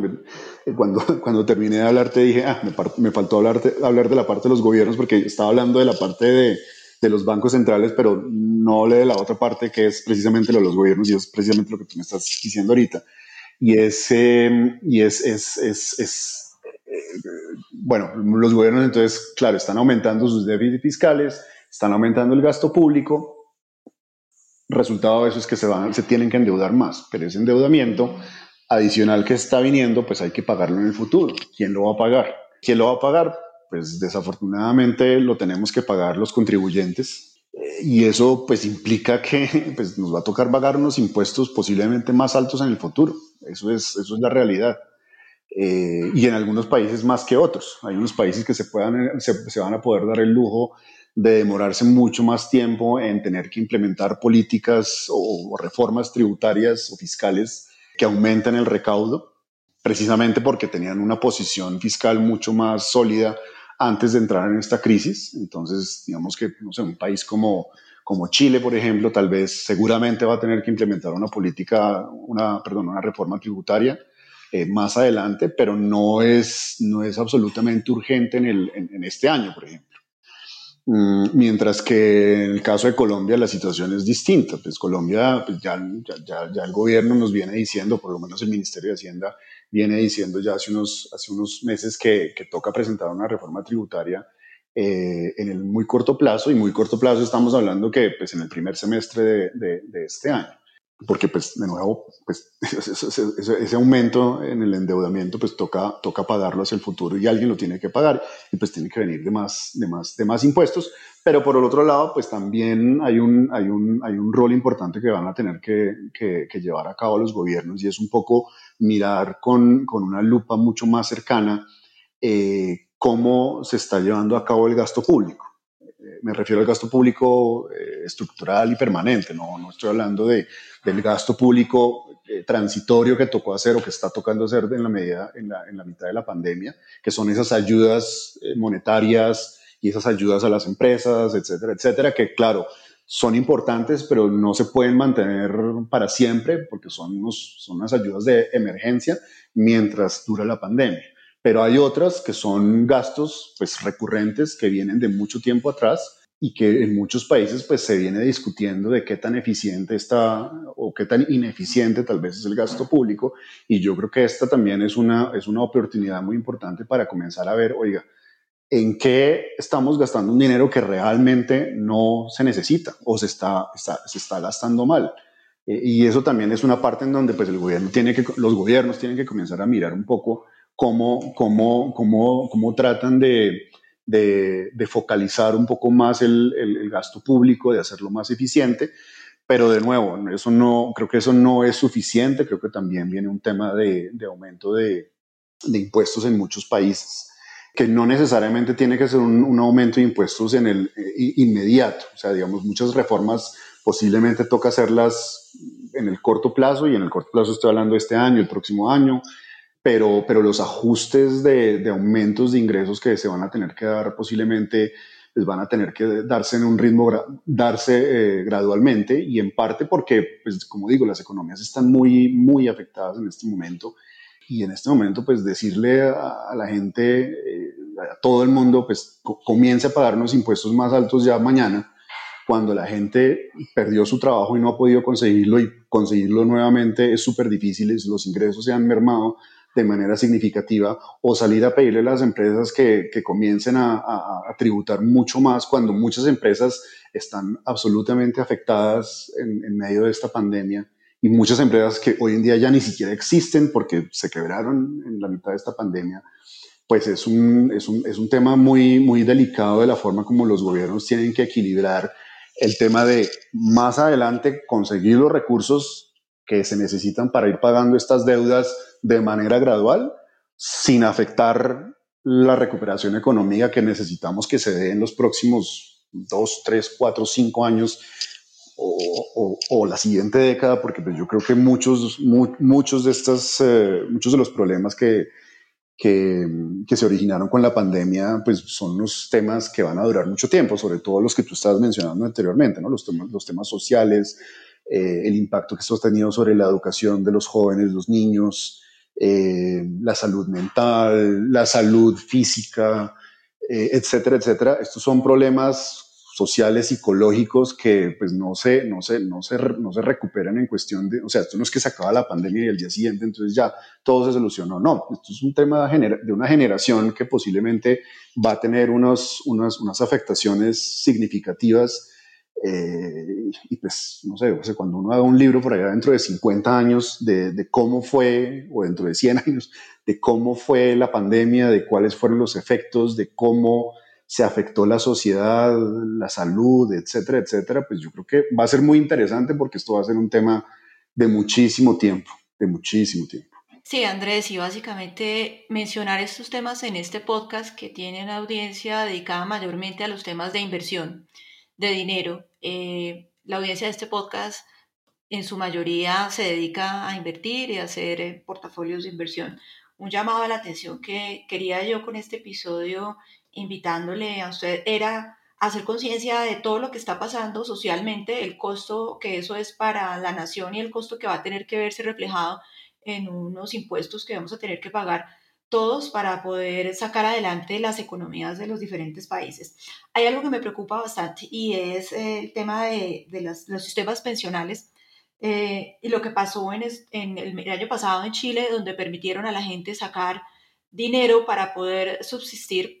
eh, cuando, cuando terminé de hablar te dije, ah, me, me faltó hablar de, hablar de la parte de los gobiernos porque estaba hablando de la parte de, de los bancos centrales, pero no hablé de la otra parte que es precisamente lo de los gobiernos y es precisamente lo que tú me estás diciendo ahorita. Y es, em, y es, es, es, es eh, bueno, los gobiernos entonces, claro, están aumentando sus déficits fiscales, están aumentando el gasto público. Resultado de eso es que se, van, se tienen que endeudar más, pero ese endeudamiento adicional que está viniendo, pues hay que pagarlo en el futuro. ¿Quién lo va a pagar? ¿Quién lo va a pagar? Pues desafortunadamente lo tenemos que pagar los contribuyentes eh, y eso pues implica que pues, nos va a tocar pagar unos impuestos posiblemente más altos en el futuro. Eso es, eso es la realidad. Eh, y en algunos países más que otros. Hay unos países que se, puedan, se, se, van a poder dar el lujo de demorarse mucho más tiempo en tener que implementar políticas o, o reformas tributarias o fiscales que aumenten el recaudo, precisamente porque tenían una posición fiscal mucho más sólida antes de entrar en esta crisis. Entonces, digamos que, no sé, un país como, como Chile, por ejemplo, tal vez seguramente va a tener que implementar una política, una, perdón, una reforma tributaria eh, más adelante, pero no es, no es absolutamente urgente en, el, en, este año, por ejemplo. Mm, mientras que en el caso de Colombia la situación es distinta. Pues Colombia, pues ya, ya, ya el gobierno nos viene diciendo, por lo menos el Ministerio de Hacienda, viene diciendo ya hace unos, hace unos meses que, que toca presentar una reforma tributaria eh, en el muy corto plazo, y muy corto plazo estamos hablando que pues, en el primer semestre de, de, este año, porque pues de nuevo, pues, ese, ese, aumento en el endeudamiento pues toca, toca pagarlo hacia el futuro y alguien lo tiene que pagar y pues tiene que venir de más, de más, de más impuestos, pero por el otro lado pues también hay un, hay un, hay un rol importante que van a tener que, que, llevar a cabo los gobiernos y es un poco mirar con, con una lupa mucho más cercana eh, cómo se está llevando a cabo el gasto público. Eh, me refiero al gasto público eh, estructural y permanente, no, no estoy hablando de, del gasto público transitorio que tocó hacer o que está tocando hacer en la, medida, en la, en la mitad de la pandemia, que son esas ayudas monetarias y esas ayudas a las empresas, etcétera, etcétera, que claro, son importantes, pero no se pueden mantener para siempre porque son, unos, son unas ayudas de emergencia mientras dura la pandemia. Pero hay otras que son gastos pues, recurrentes que vienen de mucho tiempo atrás y que en muchos países pues, se viene discutiendo de qué tan eficiente está o qué tan ineficiente tal vez es el gasto público. Y yo creo que esta también es una, es una oportunidad muy importante para comenzar a ver, oiga, en qué estamos gastando un dinero que realmente no se necesita o se está, se está gastando mal. Eh, y eso también es una parte en donde pues, el gobierno tiene los gobiernos tienen que comenzar a mirar un poco cómo, cómo, cómo, cómo tratan de, focalizar un poco más el, gasto público, de hacerlo más eficiente. Pero de nuevo, eso no, creo que eso no es suficiente. Creo que también viene un tema de, aumento de impuestos en muchos países que no necesariamente tiene que ser un, aumento de impuestos en el eh, inmediato. O sea, digamos, muchas reformas posiblemente toca hacerlas en el corto plazo y en el corto plazo estoy hablando de este año, el próximo año, pero, pero los ajustes de, de aumentos de ingresos que se van a tener que dar posiblemente les van a tener que darse en un ritmo, darse eh, gradualmente y en parte porque, pues como digo, las economías están muy, muy afectadas en este momento y en este momento pues decirle a, la gente, eh, a todo el mundo, pues comience a pagar unos impuestos más altos ya mañana, cuando la gente perdió su trabajo y no ha podido conseguirlo y conseguirlo nuevamente es súper difícil, los ingresos se han mermado de manera significativa o salir a pedirle a las empresas que, que comiencen a, a, a, tributar mucho más cuando muchas empresas están absolutamente afectadas en, en medio de esta pandemia y muchas empresas que hoy en día ya ni siquiera existen porque se quebraron en la mitad de esta pandemia, pues es un, es un, es un tema muy, muy delicado de la forma como los gobiernos tienen que equilibrar el tema de más adelante conseguir los recursos que se necesitan para ir pagando estas deudas de manera gradual sin afectar la recuperación económica que necesitamos que se dé en los próximos dos, tres, cuatro, cinco años o, o, la siguiente década, porque pues yo creo que muchos, muchos, de estas, eh, muchos de los problemas que, que, se originaron con la pandemia, pues son los temas que van a durar mucho tiempo, sobre todo los que tú estabas mencionando anteriormente, ¿no? los, temas, los temas sociales, eh, el impacto que esto ha tenido sobre la educación de los jóvenes, los niños, eh, la salud mental, la salud física, etcétera, etcétera. Estos son problemas sociales, psicológicos que pues no se, no, se, no, se, no se recuperan en cuestión de, o sea, esto no es que se acaba la pandemia y el día siguiente entonces ya todo se solucionó, no, esto es un tema de una generación que posiblemente va a tener unos, unas, unas afectaciones significativas eh, y pues, no sé, o sea, cuando uno haga un libro por allá dentro de 50 años de, de, cómo fue, o dentro de 100 años, de cómo fue la pandemia, de cuáles fueron los efectos, de cómo se afectó la sociedad, la salud, etcétera, etcétera, pues yo creo que va a ser muy interesante porque esto va a ser un tema de muchísimo tiempo, de muchísimo tiempo. Sí, Andrés, y básicamente mencionar estos temas en este podcast que tiene una audiencia dedicada mayormente a los temas de inversión, de dinero. Eh, la audiencia de este podcast en su mayoría se dedica a invertir y a hacer eh, portafolios de inversión. Un llamado a la atención que quería yo con este episodio invitándole a usted era hacer conciencia de todo lo que está pasando socialmente, el costo que eso es para la nación y el costo que va a tener que verse reflejado en unos impuestos que vamos a tener que pagar todos para poder sacar adelante las economías de los diferentes países. Hay algo que me preocupa bastante y es el tema de, los sistemas pensionales eh, y lo que pasó en, en el año pasado en Chile, donde permitieron a la gente sacar dinero para poder subsistir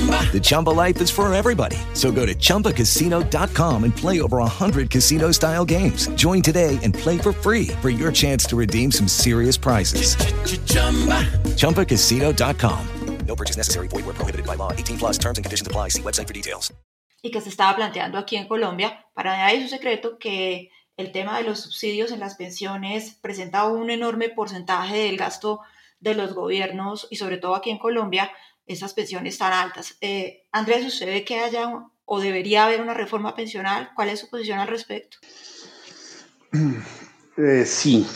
Chumba. The Chumba life is for everybody. So go to ChumbaCasino.com and play over 100 casino style games. Join today and play for free for your chance to redeem some serious prizes. Ch-ch-chumba. ChumbaCasino.com. No purchase necessary. Void where prohibited by law. 18 plus terms and conditions apply. See website for details. Y que se estaba planteando aquí en Colombia. Para nadie es un secreto que el tema de los subsidios en las pensiones presenta un enorme porcentaje del gasto de los gobiernos y sobre todo aquí en Colombia esas pensiones tan altas. Eh, Andrés, ¿usted ve que haya o debería haber una reforma pensional? ¿Cuál es su posición al respecto? Eh, sí,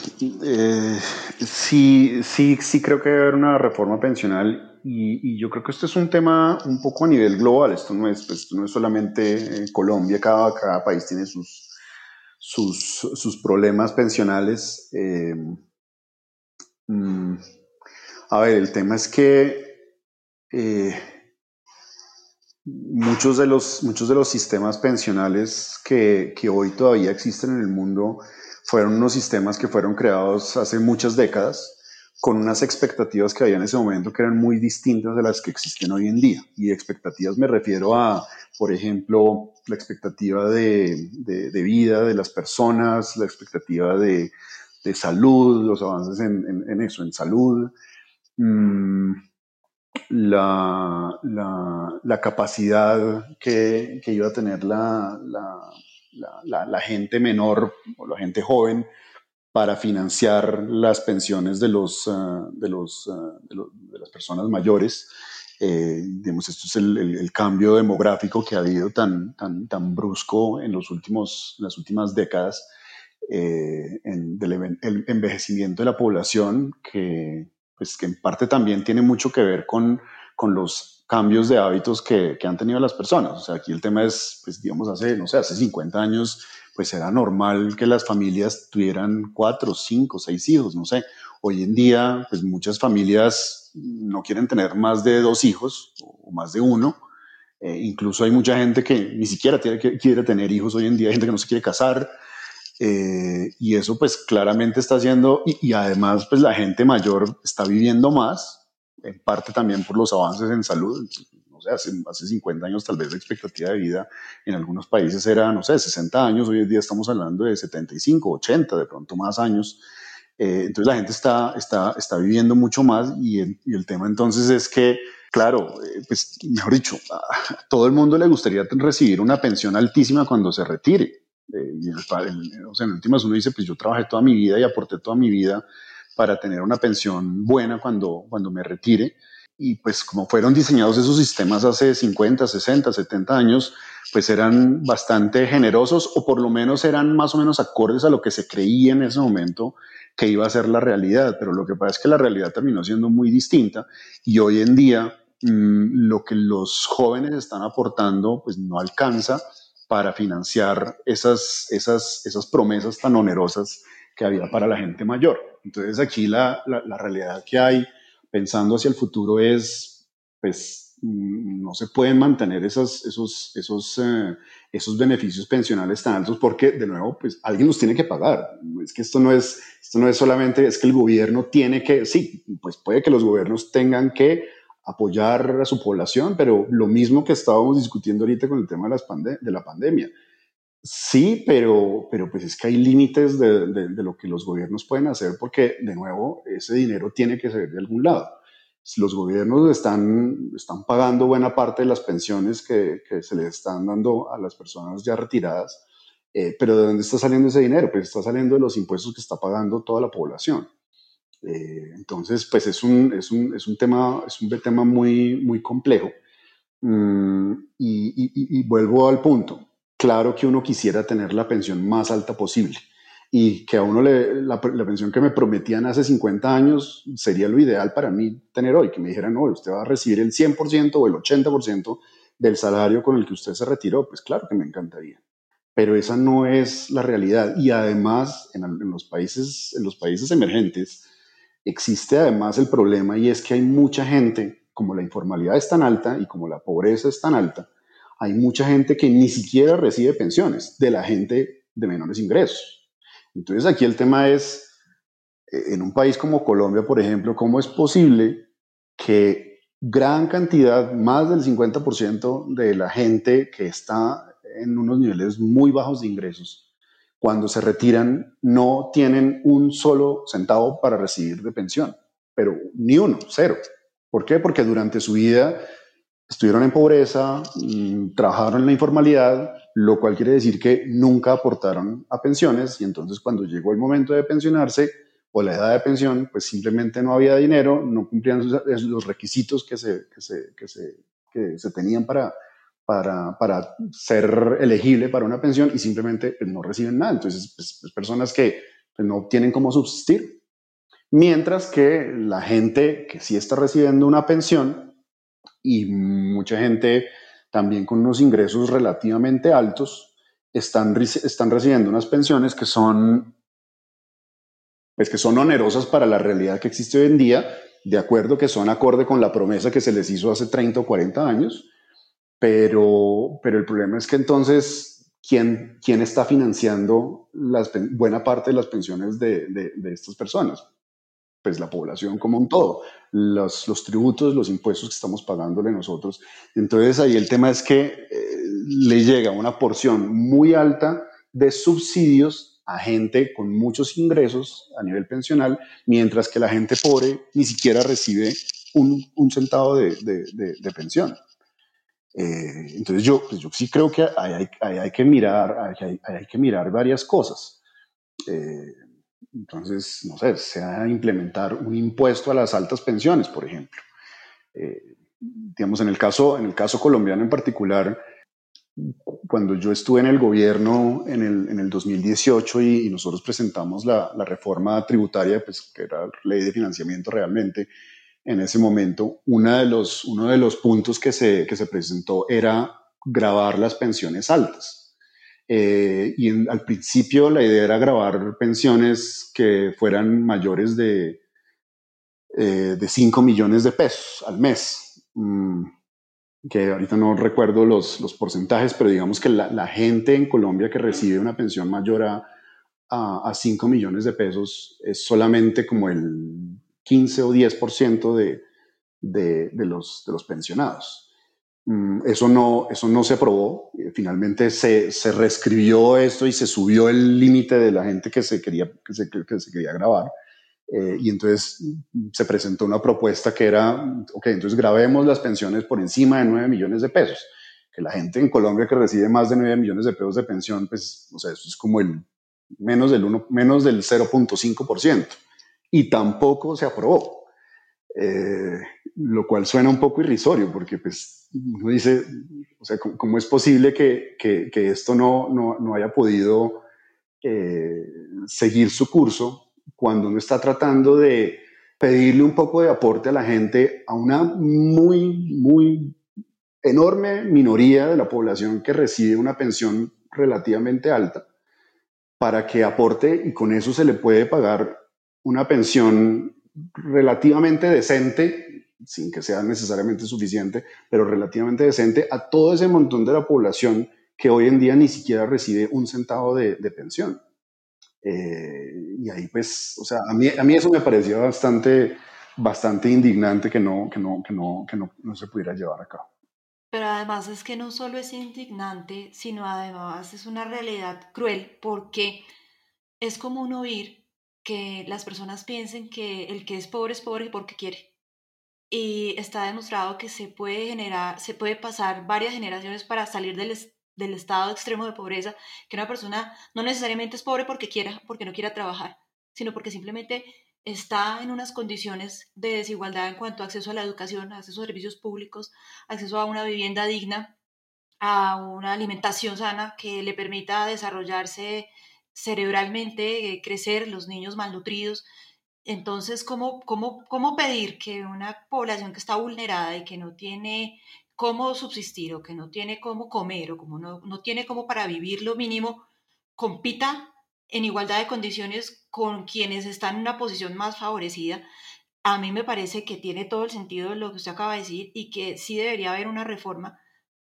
eh, sí, sí, sí creo que debe haber una reforma pensional y, yo creo que esto es un tema un poco a nivel global, esto no es, pues, no es solamente Colombia, cada, cada país tiene sus, sus, sus problemas pensionales. Mm, a ver, el tema es que eh, muchos, de los, muchos de los sistemas pensionales que, que, hoy todavía existen en el mundo fueron unos sistemas que fueron creados hace muchas décadas con unas expectativas que había en ese momento que eran muy distintas de las que existen hoy en día. Y expectativas me refiero a, por ejemplo, la expectativa de, de, vida de las personas, la expectativa de, de salud, los avances en, eso, en salud. Mm, la, la, capacidad que, que, iba a tener la, la, gente menor o la gente joven para financiar las pensiones de, los, ah, de, los, ah, de, las personas mayores. Eh, digamos, esto es el, el, cambio demográfico que ha habido tan, tan, tan brusco en, los últimos, las últimas décadas eh, del el envejecimiento de la población que, pues que en parte también tiene mucho que ver con, con los cambios de hábitos que, que, han tenido las personas. O sea, aquí el tema es, pues digamos, hace, no sé, hace 50 años, pues era normal que las familias tuvieran cuatro, cinco, seis hijos, no sé. Hoy en día, pues muchas familias no quieren tener más de dos hijos o más de uno. Eh, incluso hay mucha gente que ni siquiera tiene, quiere tener hijos hoy en día, hay gente que no se quiere casar. Eh, y eso pues claramente está haciendo, y, y, además pues la gente mayor está viviendo más, en parte también por los avances en salud. No sé, hace, hace 50 años tal vez la expectativa de vida en algunos países era, no sé, 60 años, hoy en día estamos hablando de 75, 80, de pronto más años. Eh, entonces la gente está, está, está viviendo mucho más y el, y el tema entonces es que, claro, eh, pues mejor dicho, a todo el mundo le gustaría recibir una pensión altísima cuando se retire. Eh, y el, o sea, en últimas uno dice, pues yo trabajé toda mi vida y aporté toda mi vida para tener una pensión buena cuando, cuando me retire. Y pues como fueron diseñados esos sistemas hace 50, 60, 70 años, pues eran bastante generosos o por lo menos eran más o menos acordes a lo que se creía en ese momento que iba a ser la realidad. Pero lo que pasa es que la realidad terminó siendo muy distinta y hoy en día mmm, lo que los jóvenes están aportando pues no alcanza para financiar esas, esas, esas promesas tan onerosas que había para la gente mayor. Entonces aquí la, la, la realidad que hay pensando hacia el futuro es, pues, no se pueden mantener esas, esos, esos, eh, esos beneficios pensionales tan altos porque, de nuevo, pues alguien los tiene que pagar. Es que esto no es, esto no es solamente, es que el gobierno tiene que, sí, pues puede que los gobiernos tengan que apoyar a su población, pero lo mismo que estábamos discutiendo ahorita con el tema de, las pande de la pandemia. Sí, pero, pero pues es que hay límites de, de, lo que los gobiernos pueden hacer porque, de nuevo, ese dinero tiene que salir de algún lado. Los gobiernos están, están pagando buena parte de las pensiones que, que se les están dando a las personas ya retiradas, eh, pero ¿de dónde está saliendo ese dinero? Pues está saliendo de los impuestos que está pagando toda la población. Eh, entonces, pues es un, es un, es un, tema, es un tema muy, muy complejo. Mm, y, y, y vuelvo al punto claro que uno quisiera tener la pensión más alta posible y que a uno le, la, la, pensión que me prometían hace 50 años sería lo ideal para mí tener hoy, que me dijeran, no, usted va a recibir el 100% o el 80% del salario con el que usted se retiró, pues claro que me encantaría. Pero esa no es la realidad. Y además, en, en los, países, en los países emergentes, existe además el problema y es que hay mucha gente, como la informalidad es tan alta y como la pobreza es tan alta, hay mucha gente que ni siquiera recibe pensiones de la gente de menores ingresos. Entonces aquí el tema es, en un país como Colombia, por ejemplo, ¿cómo es posible que gran cantidad, más del 50% de la gente que está en unos niveles muy bajos de ingresos, cuando se retiran no tienen un solo centavo para recibir de pensión? Pero ni uno, cero. ¿Por qué? Porque durante su vida estuvieron en pobreza, mmm, trabajaron en la informalidad, lo cual quiere decir que nunca aportaron a pensiones y entonces cuando llegó el momento de pensionarse o la edad de pensión, pues simplemente no había dinero, no cumplían los requisitos que se, que se, que se, que se tenían para, para, para, ser elegible para una pensión y simplemente pues, no reciben nada. Entonces, pues, pues personas que pues, no tienen cómo subsistir. Mientras que la gente que sí está recibiendo una pensión, y mucha gente también con unos ingresos relativamente altos están, están recibiendo unas pensiones que son, pues que son onerosas para la realidad que existe hoy en día, de acuerdo que son acorde con la promesa que se les hizo hace 30 o 40 años, pero, pero el problema es que entonces, ¿quién, quién está financiando las, buena parte de las pensiones de, de, de estas personas? pues la población como un todo, los, los, tributos, los impuestos que estamos pagándole nosotros. Entonces ahí el tema es que eh, le llega una porción muy alta de subsidios a gente con muchos ingresos a nivel pensional, mientras que la gente pobre ni siquiera recibe un, un centavo de, de, de, de pensión. Eh, entonces yo, pues yo sí creo que hay, hay, hay, que mirar, hay, hay, que mirar varias cosas. Eh, entonces, no sé, sea implementar un impuesto a las altas pensiones, por ejemplo. Eh, digamos, en el, caso, en el caso colombiano en particular, cuando yo estuve en el gobierno en el, en el 2018 y, y, nosotros presentamos la, la, reforma tributaria, pues, que era ley de financiamiento realmente, en ese momento, una de los, uno de los puntos que se, que se presentó era grabar las pensiones altas. Eh, y al principio la idea era grabar pensiones que fueran mayores de, eh, de 5 millones de pesos al mes. Mm, que ahorita no recuerdo los, los porcentajes, pero digamos que la, la gente en Colombia que recibe una pensión mayor a, a, a 5 millones de pesos es solamente como el 15 o 10% de, de, de, los, de los pensionados. Mm, Eso no, eso no se aprobó. Eh, Finalmente se, se reescribió esto y se subió el límite de la gente que se quería, que se, que se quería grabar. Eh, y entonces mm, se presentó una propuesta que era, ok, entonces grabemos las pensiones por encima de 9 millones de pesos. Que la gente en Colombia que recibe más de 9 millones de pesos de pensión, pues, o sea, eso es como el menos del, uno, menos del 0.5%. Y tampoco se aprobó. Eh, lo cual suena un poco irrisorio, porque pues uno dice, o sea, ¿cómo, es posible que, que, que esto no, no, no, haya podido eh, seguir su curso cuando uno está tratando de pedirle un poco de aporte a la gente, a una muy, muy enorme minoría de la población que recibe una pensión relativamente alta, para que aporte y con eso se le puede pagar una pensión relativamente decente, sin que sea necesariamente suficiente, pero relativamente decente a todo ese montón de la población que hoy en día ni siquiera recibe un centavo de, de pensión. Eh, y ahí pues, o sea, a mí, a mí eso me pareció bastante, bastante indignante que no, que no, que no, que no, no se pudiera llevar a cabo. Pero además es que no solo es indignante, sino además es una realidad cruel porque es común oír que las personas piensen que el que es pobre es pobre porque quiere. Y está demostrado que se puede generar, se puede pasar varias generaciones para salir del, del estado extremo de pobreza, que una persona no necesariamente es pobre porque quiera, porque no quiera trabajar, sino porque simplemente está en unas condiciones de desigualdad en cuanto a acceso a la educación, acceso a servicios públicos, acceso a una vivienda digna, a una alimentación sana que le permita desarrollarse cerebralmente, eh, crecer los niños malnutridos. Entonces, ¿cómo, cómo, ¿cómo pedir que una población que está vulnerada y que no tiene cómo subsistir o que no tiene cómo comer o como no, no tiene cómo para vivir lo mínimo, compita en igualdad de condiciones con quienes están en una posición más favorecida, a mí me parece que tiene todo el sentido lo que usted acaba de decir y que sí debería haber una reforma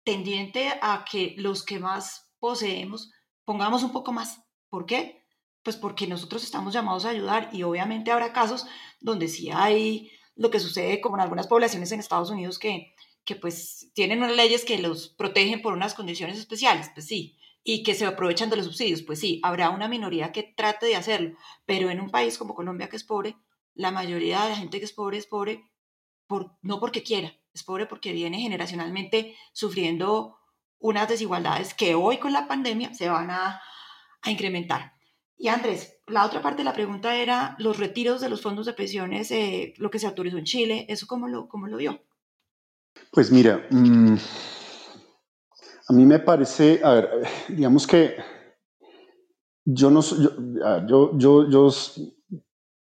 tendiente a que los que más poseemos pongamos un poco más. ¿Por qué? Pues porque nosotros estamos llamados a ayudar y obviamente habrá casos donde sí hay lo que sucede como en algunas poblaciones en Estados Unidos que, que pues tienen unas leyes que los protegen por unas condiciones especiales, pues sí, y que se aprovechan de los subsidios, pues sí, habrá una minoría que trate de hacerlo, pero en un país como Colombia que es pobre, la mayoría de la gente que es pobre es pobre por, no porque quiera, es pobre porque viene generacionalmente sufriendo unas desigualdades que hoy con la pandemia se van a, a incrementar. Y Andrés, la otra parte de la pregunta era los retiros de los fondos de pensiones, eh, lo que se autorizó en Chile, ¿eso cómo lo, cómo lo vio? Pues mira, mmm, a mí me parece, a ver, digamos que yo no yo, yo, yo, yo,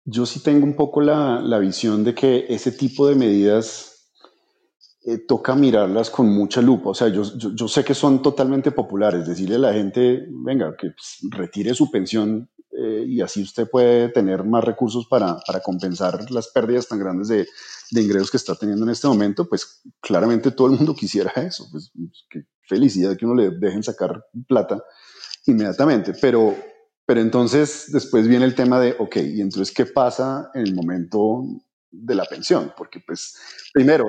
yo sí tengo un poco la, la visión de que ese tipo de medidas eh, toca mirarlas con mucha lupa. O sea, yo, yo, yo, sé que son totalmente populares. Decirle a la gente, venga, que pues, retire su pensión eh, y así usted puede tener más recursos para, para compensar las pérdidas tan grandes de, de, ingresos que está teniendo en este momento, pues claramente todo el mundo quisiera eso. Pues qué felicidad que uno le dejen sacar plata inmediatamente. Pero, pero entonces después viene el tema de, ok, ¿y entonces qué pasa en el momento de la pensión? Porque pues, primero...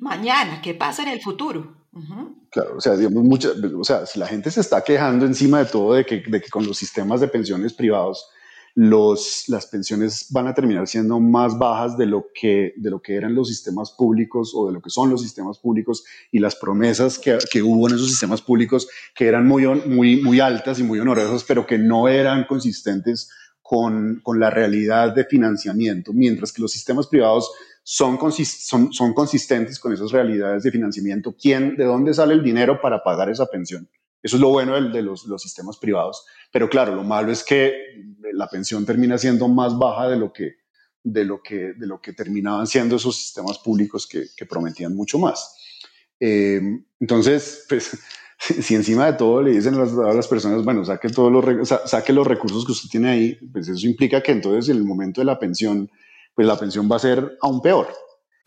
Mañana, ¿qué pasa en el futuro? Uh -huh. Claro, o sea, digamos, mucha, o sea, si la gente se está quejando encima de todo de que, de que con los sistemas de pensiones privados, los, las pensiones van a terminar siendo más bajas de lo, que, de lo que eran los sistemas públicos o de lo que son los sistemas públicos y las promesas que, que hubo en esos sistemas públicos que eran muy, muy, muy altas y muy honorosas, pero que no eran consistentes con, con la realidad de financiamiento, mientras que los sistemas privados son, son, son consistentes con esas realidades de financiamiento. ¿Quién, ¿De dónde sale el dinero para pagar esa pensión? Eso es lo bueno de, de los, los, sistemas privados. Pero claro, lo malo es que la pensión termina siendo más baja de lo que, de lo que, de lo que terminaban siendo esos sistemas públicos que, que prometían mucho más. Eh, entonces, pues, si encima de todo le dicen a las, personas, bueno, saque, todos los, saque los recursos que usted tiene ahí, pues eso implica que entonces en el momento de la pensión, pues la pensión va a ser aún peor.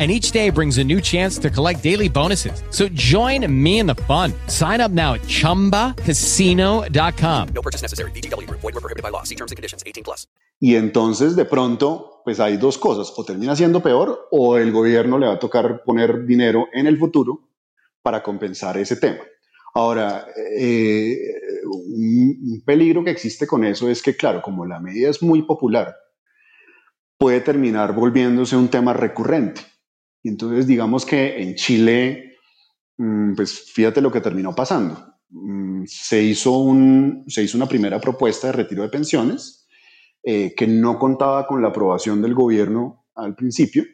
and each day brings a new chance to collect daily bonuses. So join me in the fun. Sign up now at ChumbaCasino.com. No purchase necessary. BGW. Void were prohibited by law. See terms and conditions. 18 plus. Y entonces de pronto, pues hay dos cosas. O termina siendo peor o el gobierno le va a tocar poner dinero en el futuro para compensar ese tema. Ahora, eh, un, un peligro que existe con eso es que, claro, como la medida es muy popular, puede terminar volviéndose un tema recurrente. Y entonces digamos que en Chile, mm, pues fíjate lo que terminó pasando. Mm, se hizo, un, se hizo una primera propuesta de retiro de pensiones eh, que no contaba con la aprobación del gobierno al principio,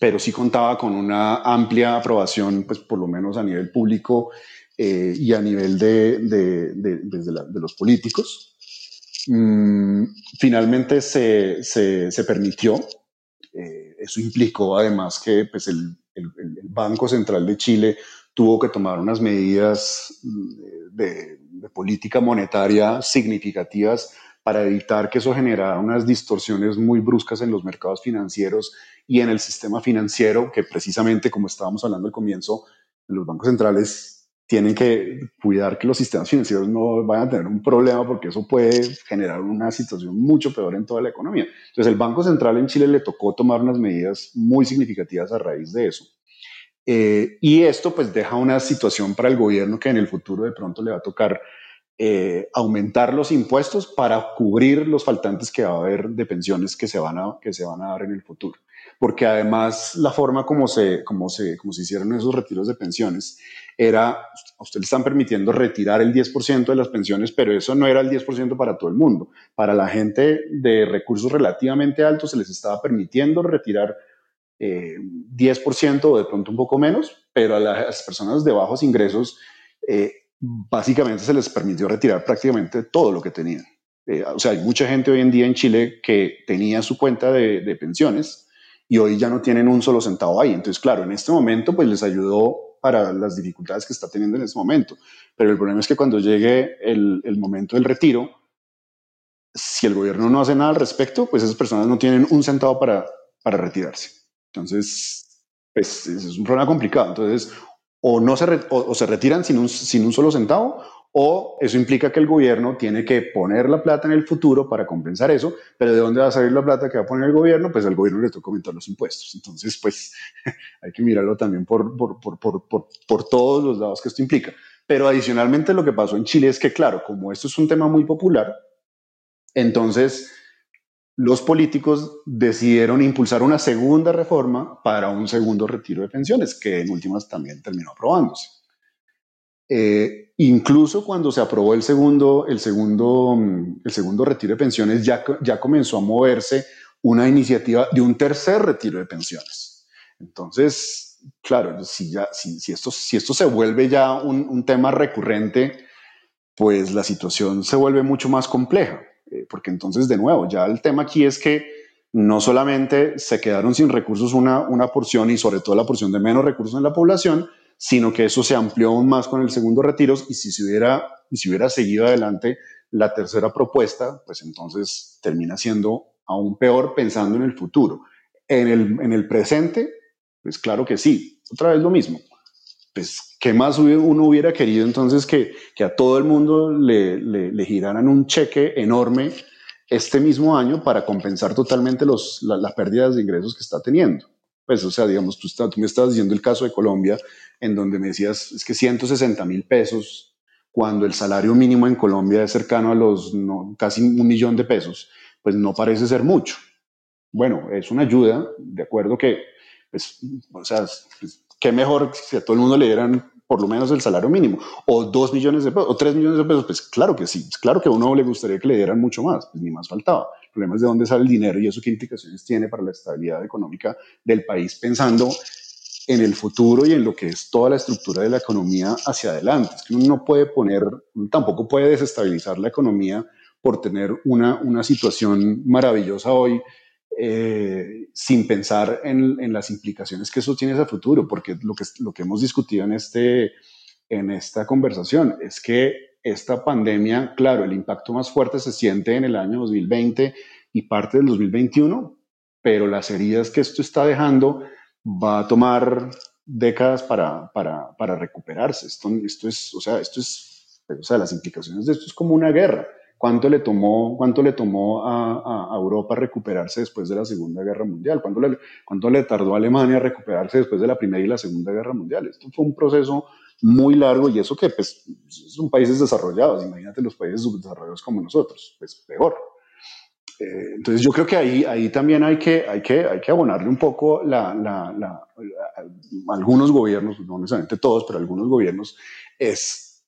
pero sí contaba con una amplia aprobación, pues por lo menos a nivel público eh, y a nivel de, de, de, de la, los políticos. Mm, finalmente se, se, permitió eso implicó además que pues, el, Banco Central de Chile tuvo que tomar unas medidas mm, de, de, política monetaria significativas para evitar que eso generara unas distorsiones muy bruscas en los mercados financieros y en el sistema financiero, que precisamente como estábamos hablando al comienzo, los bancos centrales tienen que cuidar que los sistemas financieros no vayan a tener un problema porque eso puede generar una situación mucho peor en toda la economía. Entonces el Banco Central en Chile le tocó tomar unas medidas muy significativas a raíz de eso. Eh, y esto pues deja una situación para el gobierno que en el futuro de pronto le va a tocar eh, aumentar los impuestos para cubrir los faltantes que va a haber de pensiones que se van a, que se van a dar en el futuro. Porque además la forma como se, como se, como se hicieron esos retiros de pensiones era, a usted le están permitiendo retirar el 10% de las pensiones, pero eso no era el 10% para todo el mundo. Para la gente de recursos relativamente altos se les estaba permitiendo retirar eh, 10% o de pronto un poco menos, pero a las personas de bajos ingresos eh, básicamente se les permitió retirar prácticamente todo lo que tenían. Eh, o sea, hay mucha gente hoy en día en Chile que tenía su cuenta de, de pensiones y hoy ya no tienen un solo centavo ahí. Entonces, claro, en este momento pues les ayudó para las dificultades que está teniendo en este momento. Pero el problema es que cuando llegue el, momento del retiro, si el gobierno no hace nada al respecto, pues esas personas no tienen un centavo para, para retirarse. Entonces, pues es un problema complicado. Entonces, o, no se, o, se retiran sin un, sin un solo centavo, o eso implica que el gobierno tiene que poner la plata en el futuro para compensar eso, pero ¿de dónde va a salir la plata que va a poner el gobierno? Pues al gobierno le toca aumentar los impuestos. Entonces, pues hay que mirarlo también por, por, por, por, todos los lados que esto implica. Pero adicionalmente lo que pasó en Chile es que, claro, como esto es un tema muy popular, entonces los políticos decidieron impulsar una segunda reforma para un segundo retiro de pensiones, que en últimas también terminó aprobándose. Eh, incluso cuando se aprobó el segundo, el, segundo, el segundo retiro de pensiones, ya, ya comenzó a moverse una iniciativa de un tercer retiro de pensiones. Entonces, claro, si, ya, si, si, esto, si esto se vuelve ya un, un, tema recurrente, pues la situación se vuelve mucho más compleja, eh, porque entonces, de nuevo, ya el tema aquí es que no solamente se quedaron sin recursos una, una porción y sobre todo la porción de menos recursos en la población, sino que eso se amplió aún más con el segundo retiro y si se hubiera, si hubiera seguido adelante la tercera propuesta, pues entonces termina siendo aún peor pensando en el futuro. En el, en el presente, pues claro que sí, otra vez lo mismo. Pues, ¿qué más uno hubiera querido entonces que, que a todo el mundo le, le, le, giraran un cheque enorme este mismo año para compensar totalmente los, las la pérdidas de ingresos que está teniendo? Pues, o sea, digamos, tú, está, tú me estás diciendo el caso de Colombia, en donde me decías, es que 160 mil pesos, cuando el salario mínimo en Colombia es cercano a los no, casi un millón de pesos, pues no parece ser mucho. Bueno, es una ayuda, de acuerdo que, pues, o sea, pues, qué mejor si a todo el mundo le dieran por lo menos el salario mínimo, o dos millones de pesos, o tres millones de pesos, pues claro que sí, claro que a uno le gustaría que le dieran mucho más, pues ni más faltaba. El problema es de dónde sale el dinero y eso qué implicaciones tiene para la estabilidad económica del país, pensando en el futuro y en lo que es toda la estructura de la economía hacia adelante. Es que uno no puede poner, tampoco puede desestabilizar la economía por tener una, una situación maravillosa hoy eh, sin pensar en, en, las implicaciones que eso tiene a futuro, porque lo que, lo que hemos discutido en, este, en esta conversación es que esta pandemia, claro, el impacto más fuerte se siente en el año 2020 y parte del 2021, pero las heridas que esto está dejando va a tomar décadas para, para, para recuperarse. Esto, esto es, o sea, esto es, o sea, las implicaciones de esto es como una guerra. ¿Cuánto le tomó, cuánto le tomó a, Europa recuperarse después de la Segunda Guerra Mundial? ¿Cuánto le, ¿Cuánto le tardó a Alemania recuperarse después de la Primera y la Segunda Guerra Mundial? Esto fue un proceso muy largo y eso que pues, son países desarrollados. Imagínate los países subdesarrollados como nosotros, pues peor. Eh, entonces yo creo que ahí, ahí también hay que, hay, que, hay que abonarle un poco la, la, algunos gobiernos, no necesariamente todos, pero algunos gobiernos, es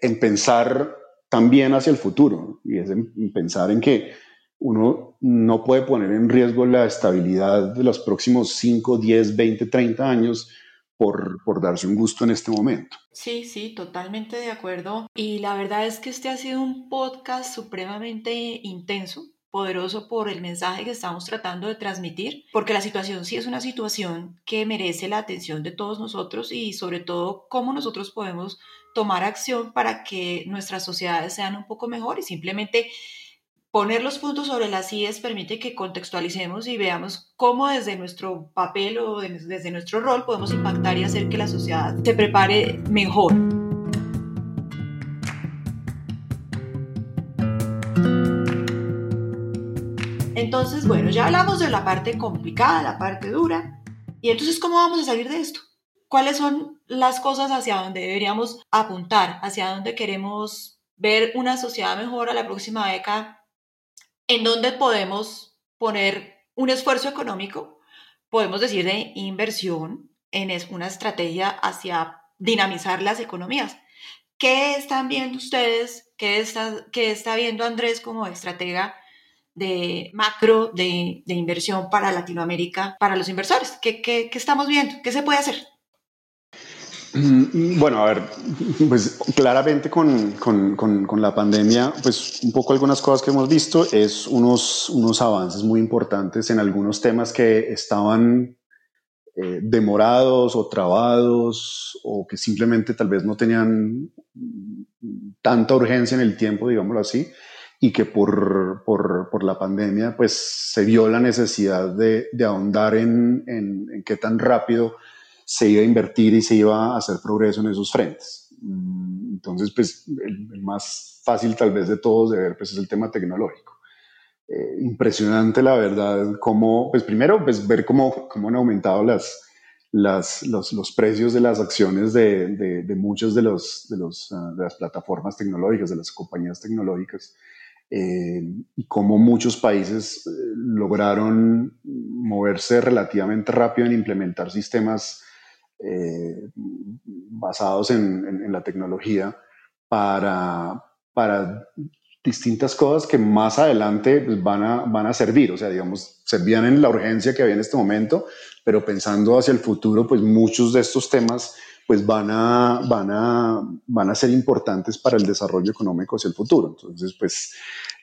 en pensar también hacia el futuro y es en, en pensar en que uno no puede poner en riesgo la estabilidad de los próximos 5, 10, 20, 30 años por, por, darse un gusto en este momento. Sí, sí, totalmente de acuerdo. Y la verdad es que este ha sido un podcast supremamente intenso poderoso por el mensaje que estamos tratando de transmitir, porque la situación sí es una situación que merece la atención de todos nosotros y sobre todo cómo nosotros podemos tomar acción para que nuestras sociedades sean un poco mejor y simplemente poner los puntos sobre las IES permite que contextualicemos y veamos cómo desde nuestro papel o desde nuestro rol podemos impactar y hacer que la sociedad se prepare mejor. Entonces, bueno, ya hablamos de la parte complicada, la parte dura. Y entonces, ¿cómo vamos a salir de esto? ¿Cuáles son las cosas hacia donde deberíamos apuntar, hacia donde queremos ver una sociedad mejor a la próxima década? ¿En dónde podemos poner un esfuerzo económico? Podemos decir de inversión en una estrategia hacia dinamizar las economías. ¿Qué están viendo ustedes? ¿Qué está, qué está viendo Andrés como estratega de macro de, de, inversión para Latinoamérica, para los inversores? ¿Qué, qué, qué estamos viendo? ¿Qué se puede hacer? Mm, bueno, a ver, pues claramente con, con, con, la pandemia, pues un poco algunas cosas que hemos visto es unos, unos avances muy importantes en algunos temas que estaban eh, demorados o trabados o que simplemente tal vez no tenían tanta urgencia en el tiempo, digámoslo así y que por, por, por, la pandemia pues se vio la necesidad de, de ahondar en, en, en, qué tan rápido se iba a invertir y se iba a hacer progreso en esos frentes. Mm, entonces, pues el, el más fácil tal vez de todos de ver pues es el tema tecnológico. Eh, impresionante la verdad, cómo, pues primero, pues ver cómo, cómo han aumentado las, las, los, los, precios de las acciones de, de, de muchas de, los, de, los, uh, de las plataformas tecnológicas, de las compañías tecnológicas eh, y cómo muchos países eh, lograron moverse relativamente rápido en implementar sistemas eh, basados en, en, en, la tecnología para, para distintas cosas que más adelante pues, van, a, van a servir, o sea, digamos, servían en la urgencia que había en este momento, pero pensando hacia el futuro, pues muchos de estos temas pues van a, van, a, van a ser importantes para el desarrollo económico hacia el futuro. Entonces, pues,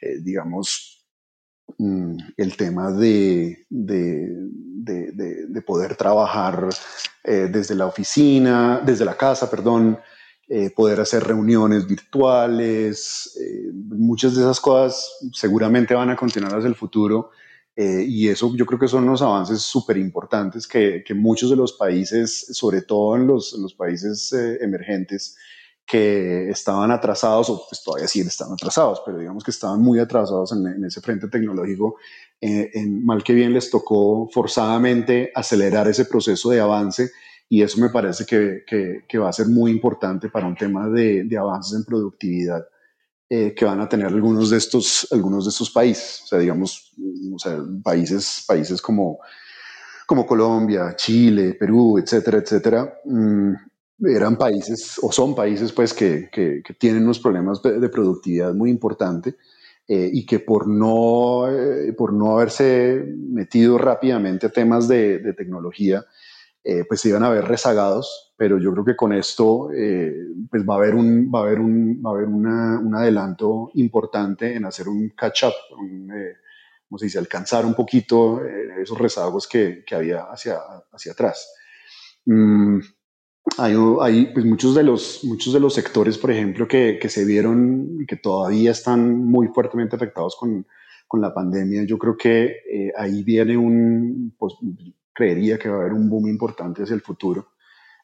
eh, digamos, mm, el tema de, de, de, de poder trabajar eh, desde la oficina, desde la casa, perdón, eh, poder hacer reuniones virtuales, muchas de esas cosas seguramente van a continuar hacia el futuro eh, y eso yo creo que son unos avances súper importantes que, que, muchos de los países, sobre todo en los, en los países eh, emergentes, que estaban atrasados, o pues todavía sí están atrasados, pero digamos que estaban muy atrasados en, en ese frente tecnológico, eh, en, mal que bien les tocó forzadamente acelerar ese proceso de avance y eso me parece que, que, que va a ser muy importante para un tema de, de avances en productividad eh, que van a tener algunos de estos, algunos de estos países, o sea, digamos, o sea, países, países como, como Colombia, Chile, Perú, etcétera, etcétera, mmm, eran países o son países pues que, que, tienen unos problemas de, productividad muy importantes eh, y que por no, eh, por no haberse metido rápidamente a temas de, de tecnología, eh, pues se iban a ver rezagados, pero yo creo que con esto pues va a haber un, va a haber un, va a haber una, un adelanto importante en hacer un catch-up, como se dice, alcanzar un poquito esos rezagos que, que, había hacia, hacia atrás. Mm, hay, hay pues muchos, de los, muchos de los sectores, por ejemplo, que, que, se vieron y que todavía están muy fuertemente afectados con, con la pandemia. Yo creo que eh, ahí viene un, pues, creería que va a haber un boom importante hacia el futuro.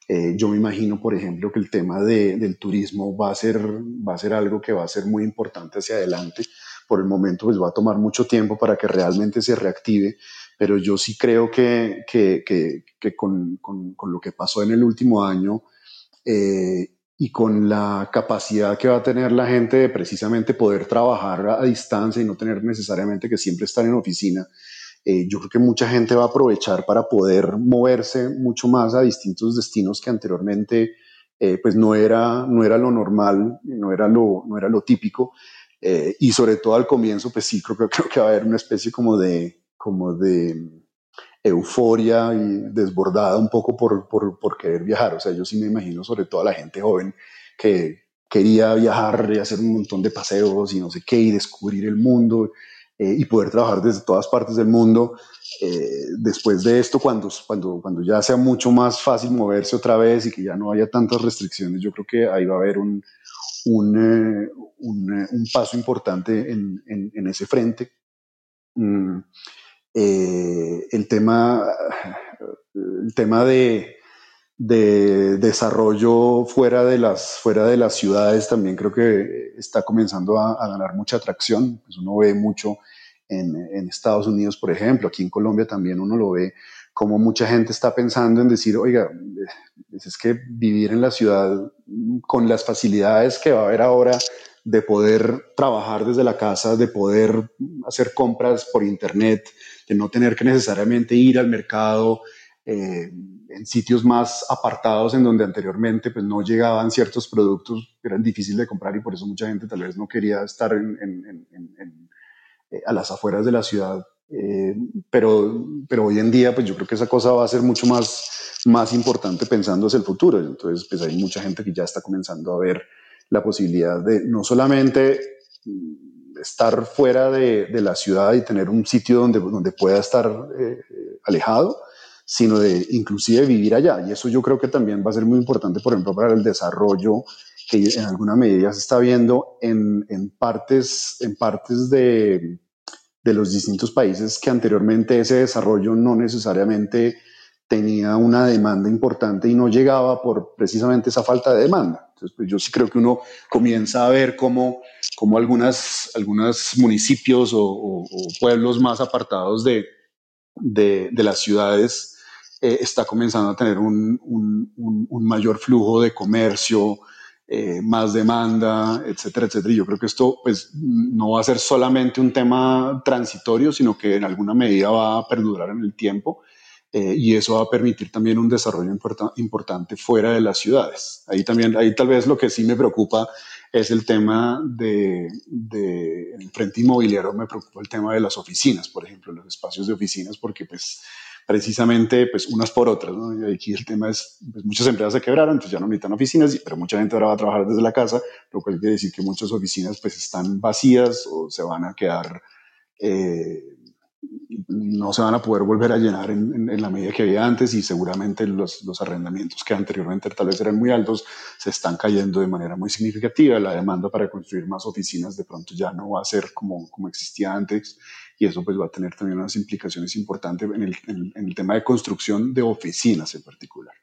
Eh, yo me imagino, por ejemplo, que el tema de, del turismo va a, ser, va a ser algo que va a ser muy importante hacia adelante. Por el momento, pues va a tomar mucho tiempo para que realmente se reactive pero yo sí creo que, que, que, con, con, con, lo que pasó en el último año eh, y con la capacidad que va a tener la gente de precisamente poder trabajar a, distancia y no tener necesariamente que siempre estar en oficina, eh, yo creo que mucha gente va a aprovechar para poder moverse mucho más a distintos destinos que anteriormente eh, pues no era, no era lo normal, no era lo, no era lo típico. y sobre todo al comienzo, pues sí, creo, que va a haber una especie como de, como de euforia y desbordada un poco por, por, por, querer viajar. O sea, yo sí me imagino sobre todo a la gente joven que quería viajar y hacer un montón de paseos y no sé qué, y descubrir el mundo eh, y poder trabajar desde todas partes del mundo. Eh, después de esto, cuando, cuando, cuando ya sea mucho más fácil moverse otra vez y que ya no haya tantas restricciones, yo creo que ahí va a haber un, un, eh, un, un paso importante en, en, en ese frente. Mm. Eh, el tema, el tema de, de, desarrollo fuera de, las, fuera de las ciudades también creo que está comenzando a, ganar mucha atracción. Pues uno ve mucho en, en, Estados Unidos, por ejemplo, aquí en Colombia también uno lo ve como mucha gente está pensando en decir, oiga, es que vivir en la ciudad con las facilidades que va a haber ahora de poder trabajar desde la casa, de poder hacer compras por internet, de no tener que necesariamente ir al mercado eh, en sitios más apartados en donde anteriormente pues, no llegaban ciertos productos eran difíciles de comprar y por eso mucha gente tal vez no quería estar en, eh, a las afueras de la ciudad. Eh, pero, pero hoy en día pues yo creo que esa cosa va a ser mucho más, más importante pensando hacia el futuro. Entonces pues hay mucha gente que ya está comenzando a ver la posibilidad de no solamente estar fuera de, de, la ciudad y tener un sitio donde, donde pueda estar eh, alejado, sino de inclusive vivir allá. Y eso yo creo que también va a ser muy importante, por ejemplo, para el desarrollo que en alguna medida se está viendo en, en partes, en partes de, de los distintos países que anteriormente ese desarrollo no necesariamente tenía una demanda importante y no llegaba por precisamente esa falta de demanda. Entonces, pues yo sí creo que uno comienza a ver cómo, cómo algunas, algunos municipios o, pueblos más apartados de, de, de las ciudades eh, está comenzando a tener un, un, mayor flujo de comercio, eh, más demanda, etcétera, etcétera. Y yo creo que esto pues, no va a ser solamente un tema transitorio, sino que en alguna medida va a perdurar en el tiempo eh, y eso va a permitir también un desarrollo importante fuera de las ciudades. Ahí también, ahí tal vez lo que sí me preocupa es el tema de, de el frente inmobiliario, me preocupa el tema de las oficinas, por ejemplo, los espacios de oficinas, porque pues precisamente pues unas por otras, ¿no? Y aquí el tema es, pues, muchas empresas se quebraron, entonces ya no necesitan oficinas, pero mucha gente ahora va a trabajar desde la casa, lo cual quiere decir que muchas oficinas pues están vacías o se van a quedar eh, no se van a poder volver a llenar en, la medida que había antes y seguramente los, los, arrendamientos que anteriormente tal vez eran muy altos se están cayendo de manera muy significativa. La demanda para construir más oficinas de pronto ya no va a ser como, como existía antes y eso pues va a tener también unas implicaciones importantes en el, en el tema de construcción de oficinas en particular.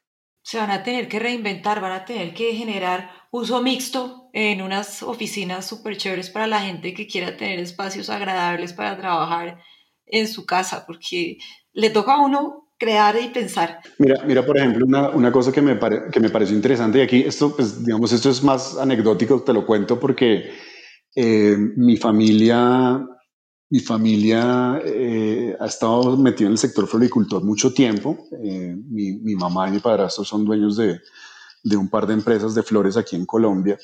Se van a tener que reinventar, van a tener que generar uso mixto en unas oficinas súper chéveres para la gente que quiera tener espacios agradables para trabajar en su casa, porque le toca a uno crear y pensar. Mira, mira por ejemplo, una, una cosa que me, que me pareció interesante y aquí esto, pues, digamos, esto es más anecdótico, te lo cuento porque eh, mi familia, mi familia eh, ha estado metida en el sector floricultor mucho tiempo. Eh, mi, mi, mamá y mi padrastro son dueños de, de un par de empresas de flores aquí en Colombia.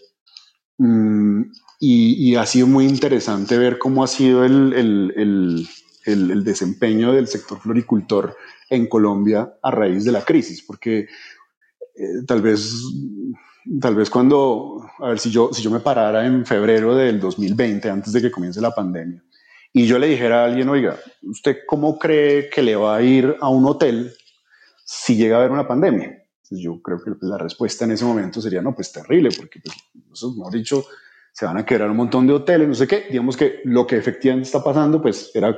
Mm, y, y, ha sido muy interesante ver cómo ha sido el, el, el, el, desempeño del sector floricultor en Colombia a raíz de la crisis, porque eh, tal vez tal vez cuando, a ver, si yo, si yo me parara en febrero del 2020, antes de que comience la pandemia, y yo le dijera a alguien, oiga, ¿usted cómo cree que le va a ir a un hotel si llega a haber una pandemia? yo creo que la respuesta en ese momento sería, no, pues terrible, porque, pues, eso, dicho, se van a quebrar un montón de hoteles, no sé qué. Digamos que lo que efectivamente está pasando, pues era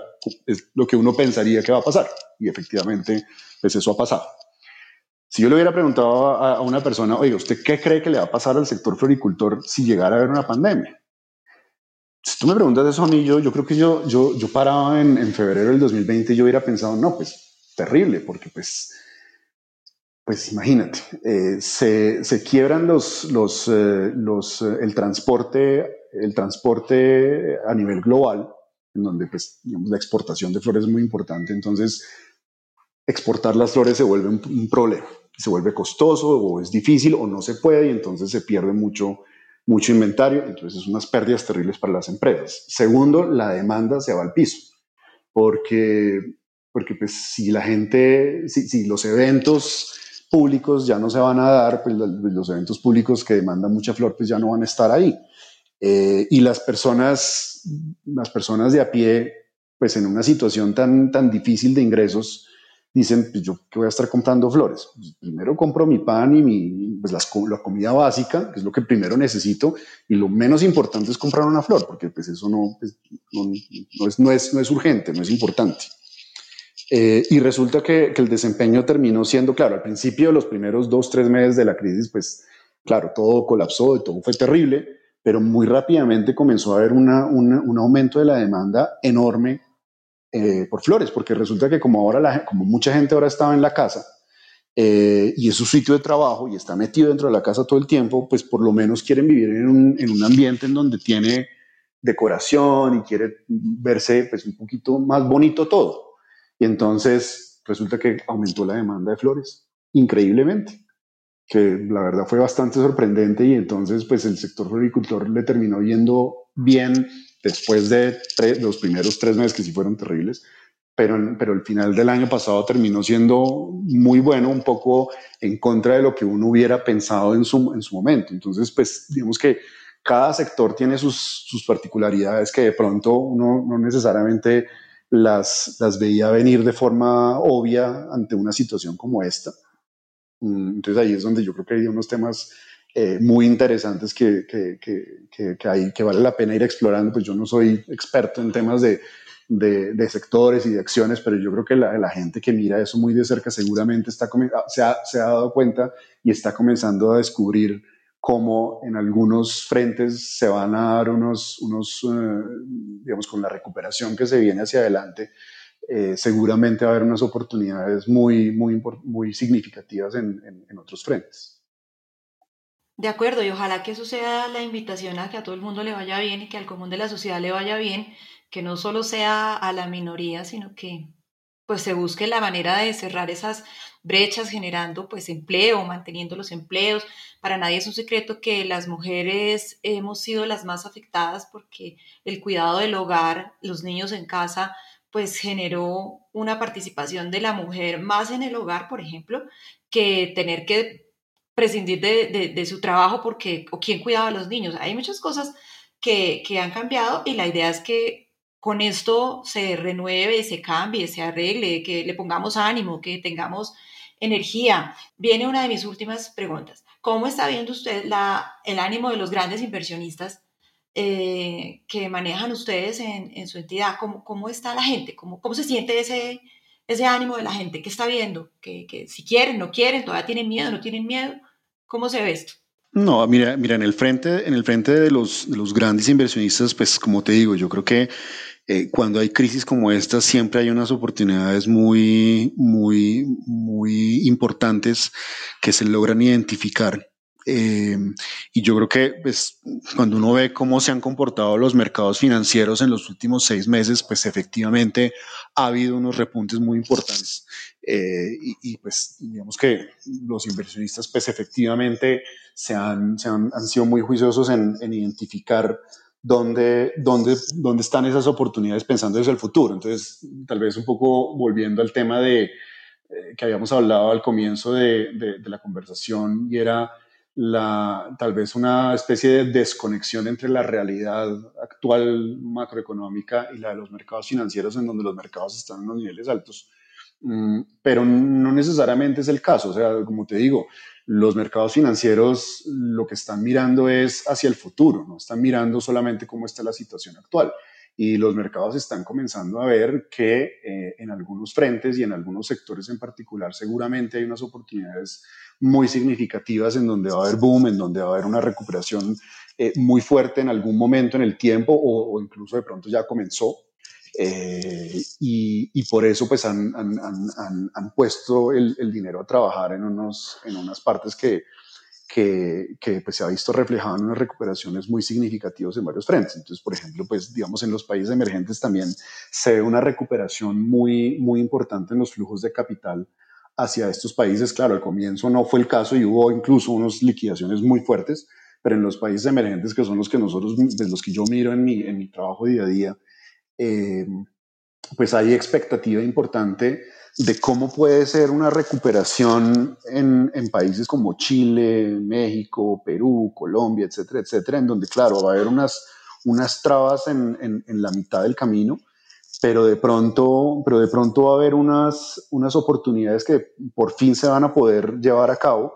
es lo que uno pensaría que va a pasar. Y efectivamente, pues eso ha pasado. Si yo le hubiera preguntado a, una persona, oiga, ¿usted qué cree que le va a pasar al sector floricultor si llegara a haber una pandemia? Si tú me preguntas eso a mí, yo, creo que yo, yo, yo paraba en, en febrero del 2020 y yo hubiera pensado, no, pues terrible, porque pues pues imagínate, eh, se, se, quiebran los, los, eh, los, eh, el, transporte, el transporte a nivel global, en donde pues, digamos, la exportación de flores es muy importante, entonces exportar las flores se vuelve un, un, problema, se vuelve costoso o es difícil o no se puede y entonces se pierde mucho, mucho inventario, entonces es unas pérdidas terribles para las empresas. Segundo, la demanda se va al piso, porque, porque pues, si la gente, si, si los eventos públicos ya no se van a dar, pues los eventos públicos que demandan mucha flor pues ya no van a estar ahí. Eh, y las personas, las personas de a pie, pues en una situación tan, tan difícil de ingresos, dicen, pues yo que voy a estar comprando flores. Pues primero compro mi pan y mi, pues las, la comida básica, que es lo que primero necesito, y lo menos importante es comprar una flor, porque pues eso no, pues, no, no, es, no, es, no es urgente, no es importante. Eh, y resulta que, que, el desempeño terminó siendo, claro, al principio, los primeros dos, tres meses de la crisis, pues claro, todo colapsó todo fue terrible, pero muy rápidamente comenzó a haber una, una, un aumento de la demanda enorme eh, por flores, porque resulta que como ahora, la, como mucha gente ahora estaba en la casa eh, y es su sitio de trabajo y está metido dentro de la casa todo el tiempo, pues por lo menos quieren vivir en un, en un ambiente en donde tiene decoración y quiere verse pues un poquito más bonito todo. Y entonces resulta que aumentó la demanda de flores increíblemente, que la verdad fue bastante sorprendente y entonces pues el sector floricultor le terminó yendo bien después de los primeros tres meses que sí fueron terribles, pero, pero el final del año pasado terminó siendo muy bueno, un poco en contra de lo que uno hubiera pensado en su, en su momento. Entonces, pues digamos que cada sector tiene sus, sus particularidades que de pronto uno no necesariamente las, las veía venir de forma obvia ante una situación como esta. Mm, entonces ahí es donde yo creo que hay unos temas eh, muy interesantes que, que, que, que, hay, que vale la pena ir explorando. Pues yo no soy experto en temas de, de, de sectores y de acciones, pero yo creo que la, la, gente que mira eso muy de cerca seguramente está, se, ha, se ha dado cuenta y está comenzando a descubrir cómo en algunos frentes se van a dar unos, unos eh, digamos, con la recuperación que se viene hacia adelante, eh, seguramente va a haber unas oportunidades muy, muy, muy significativas en, en, en, otros frentes. De acuerdo, y ojalá que eso sea la invitación a que a todo el mundo le vaya bien y que al común de la sociedad le vaya bien, que no solo sea a la minoría, sino que pues se busque la manera de cerrar esas brechas generando pues empleo, manteniendo los empleos. Para nadie es un secreto que las mujeres hemos sido las más afectadas porque el cuidado del hogar, los niños en casa, pues generó una participación de la mujer más en el hogar, por ejemplo, que tener que prescindir de, de, su trabajo porque, o quién cuidaba a los niños. Hay muchas cosas que, que han cambiado y la idea es que con esto se renueve, se cambie, se arregle, que le pongamos ánimo, que tengamos energía. Viene una de mis últimas preguntas. ¿Cómo está viendo usted la, el ánimo de los grandes inversionistas eh, que manejan ustedes en, en su entidad? ¿Cómo, ¿Cómo, está la gente? ¿Cómo, ¿Cómo se siente ese, ese ánimo de la gente? ¿Qué está viendo? ¿Que, que si quieren, no quieren, todavía tienen miedo, no tienen miedo? ¿Cómo se ve esto? No, mira, mira, en el frente, en el frente de los, de los grandes inversionistas, pues como te digo, yo creo que eh, cuando hay crisis como esta, siempre hay unas oportunidades muy, muy, muy importantes que se logran identificar. Eh, y yo creo que pues, cuando uno ve cómo se han comportado los mercados financieros en los últimos seis meses, pues efectivamente ha habido unos repuntes muy importantes. Eh, y, pues digamos que los inversionistas pues efectivamente se han, se han, han sido muy juiciosos en, en identificar dónde, dónde, dónde están esas oportunidades pensando desde el futuro. Entonces, tal vez un poco volviendo al tema de, eh, que habíamos hablado al comienzo de, de, de la conversación y era la, tal vez una especie de desconexión entre la realidad actual macroeconómica y la de los mercados financieros, en donde los mercados están en los niveles altos. Mm, pero no necesariamente es el caso. O sea, como te digo, los mercados financieros lo que están mirando es hacia el futuro, no están mirando solamente cómo está la situación actual. Y los mercados están comenzando a ver que eh, en algunos frentes y en algunos sectores en particular seguramente hay unas oportunidades muy significativas en donde va a haber boom, en donde va a haber una recuperación eh, muy fuerte en algún momento en el tiempo o, incluso de pronto ya comenzó. Eh, y, por eso pues han, han, han, han puesto el, el, dinero a trabajar en, unos, en unas partes que, que, que, pues se ha visto reflejado en unas recuperaciones muy significativas en varios frentes. Entonces, por ejemplo, pues digamos en los países emergentes también se ve una recuperación muy, muy importante en los flujos de capital hacia estos países. Claro, al comienzo no fue el caso y hubo incluso unas liquidaciones muy fuertes, pero en los países emergentes, que son los que nosotros, de los que yo miro en mi, en mi trabajo día a día, eh, pues hay expectativa importante de cómo puede ser una recuperación en, en, países como Chile, México, Perú, Colombia, etcétera, etcétera, en donde, claro, va a haber unas, unas trabas en, en, en la mitad del camino, pero de pronto, pero de pronto va a haber unas, unas oportunidades que por fin se van a poder llevar a cabo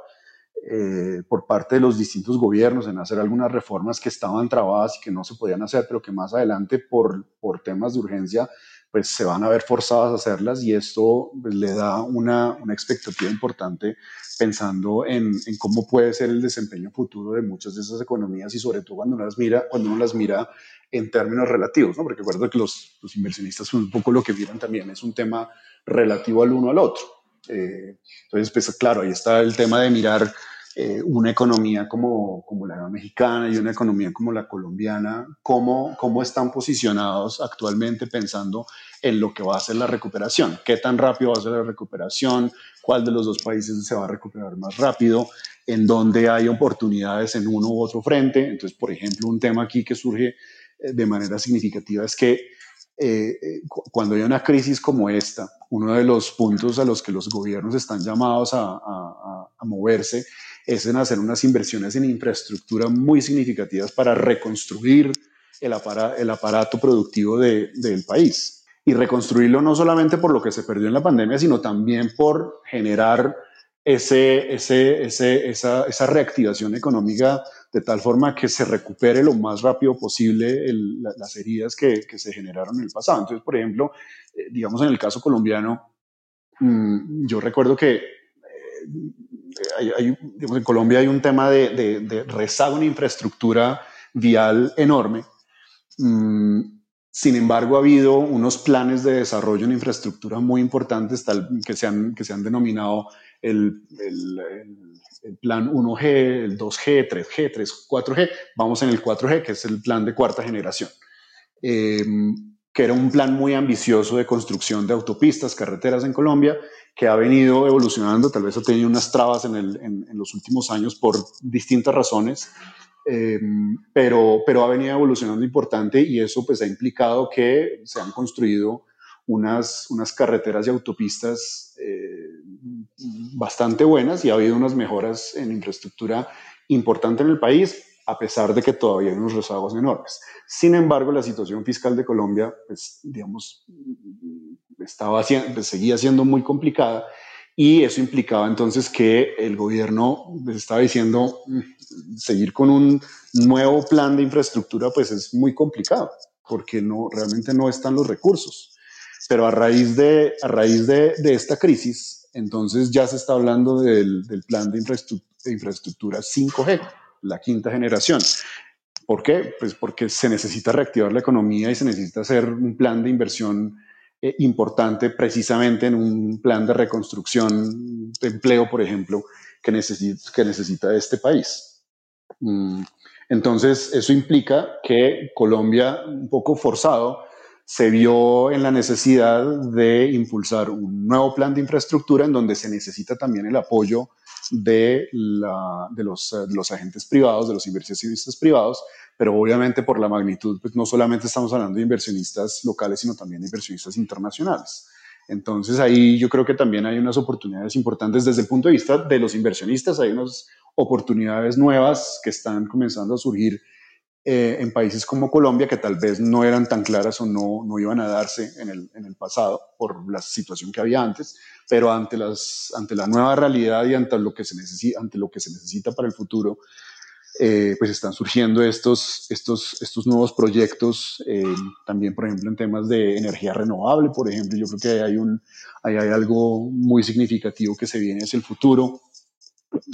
eh, por parte de los distintos gobiernos en hacer algunas reformas que estaban trabadas y que no se podían hacer, pero que más adelante por, por temas de urgencia pues se van a ver forzadas a hacerlas y esto pues, le da una, una, expectativa importante pensando en, en, cómo puede ser el desempeño futuro de muchas de esas economías y sobre todo cuando uno las mira, cuando uno las mira en términos relativos, ¿no? porque recuerdo que los, los inversionistas un poco lo que miran también es un tema relativo al uno al otro. Eh, entonces, pues claro, ahí está el tema de mirar eh, una economía como, como la mexicana y una economía como la colombiana, cómo, cómo están posicionados actualmente pensando en lo que va a ser la recuperación, qué tan rápido va a ser la recuperación, cuál de los dos países se va a recuperar más rápido, en dónde hay oportunidades en uno u otro frente. Entonces, por ejemplo, un tema aquí que surge eh, de manera significativa es que eh, cuando hay una crisis como esta, uno de los puntos a los que los gobiernos están llamados a, a, a moverse es en hacer unas inversiones en infraestructura muy significativas para reconstruir el, aparato productivo de, del país. Y reconstruirlo no solamente por lo que se perdió en la pandemia, sino también por generar esa, reactivación económica de tal forma que se recupere lo más rápido posible las heridas que, que, se generaron en el pasado. Entonces, por ejemplo, eh, digamos en el caso colombiano, mmm, yo recuerdo que eh, hay, hay, digamos, en Colombia hay un tema de, de, de, rezago en infraestructura vial enorme. Mm, sin embargo, ha habido unos planes de desarrollo en infraestructura muy importantes tal, que, se han, que se han denominado el, el, el, plan 1G, el 2G, 3G, 3, 4G. Vamos en el 4G, que es el plan de cuarta generación. Eh, que era un plan muy ambicioso de construcción de autopistas, carreteras en Colombia, que ha venido evolucionando, tal vez ha tenido unas trabas en, el, en, en los últimos años por distintas razones, eh, pero, pero ha venido evolucionando importante y eso pues ha implicado que se han construido unas, unas carreteras y autopistas eh, bastante buenas y ha habido unas mejoras en infraestructura importante en el país, a pesar de que todavía hay unos rezagos enormes. Sin embargo, la situación fiscal de Colombia, pues, digamos, estaba, pues, seguía siendo muy complicada y eso implicaba entonces que el gobierno pues, estaba diciendo mm, seguir con un nuevo plan de infraestructura pues es muy complicado porque no realmente no están los recursos pero a raíz de a raíz de, de esta crisis entonces ya se está hablando del, del plan de infraestructura, de infraestructura 5G la quinta generación ¿Por qué? Pues porque se necesita reactivar la economía y se necesita hacer un plan de inversión eh, importante precisamente en un plan de reconstrucción de empleo, por ejemplo, que necesita, que necesita este país. Mm, entonces, eso implica que Colombia, un poco forzado, se vio en la necesidad de impulsar un nuevo plan de infraestructura en donde se necesita también el apoyo los, de los, agentes privados, de los inversionistas privados, pero obviamente por la magnitud, pues no solamente estamos hablando de inversionistas locales, sino también de inversionistas internacionales. Entonces ahí yo creo que también hay unas oportunidades importantes desde el punto de vista de los inversionistas, hay unas oportunidades nuevas que están comenzando a surgir eh, en países como Colombia que tal vez no eran tan claras o no, no iban a darse en el, en el, pasado por la situación que había antes, pero ante, las, ante la nueva realidad y ante lo que se necesita, ante lo que se necesita para el futuro, eh, pues están surgiendo estos, estos, estos nuevos proyectos, eh, también por ejemplo en temas de energía renovable, por ejemplo, yo creo que hay, un, hay, algo muy significativo que se viene hacia el futuro.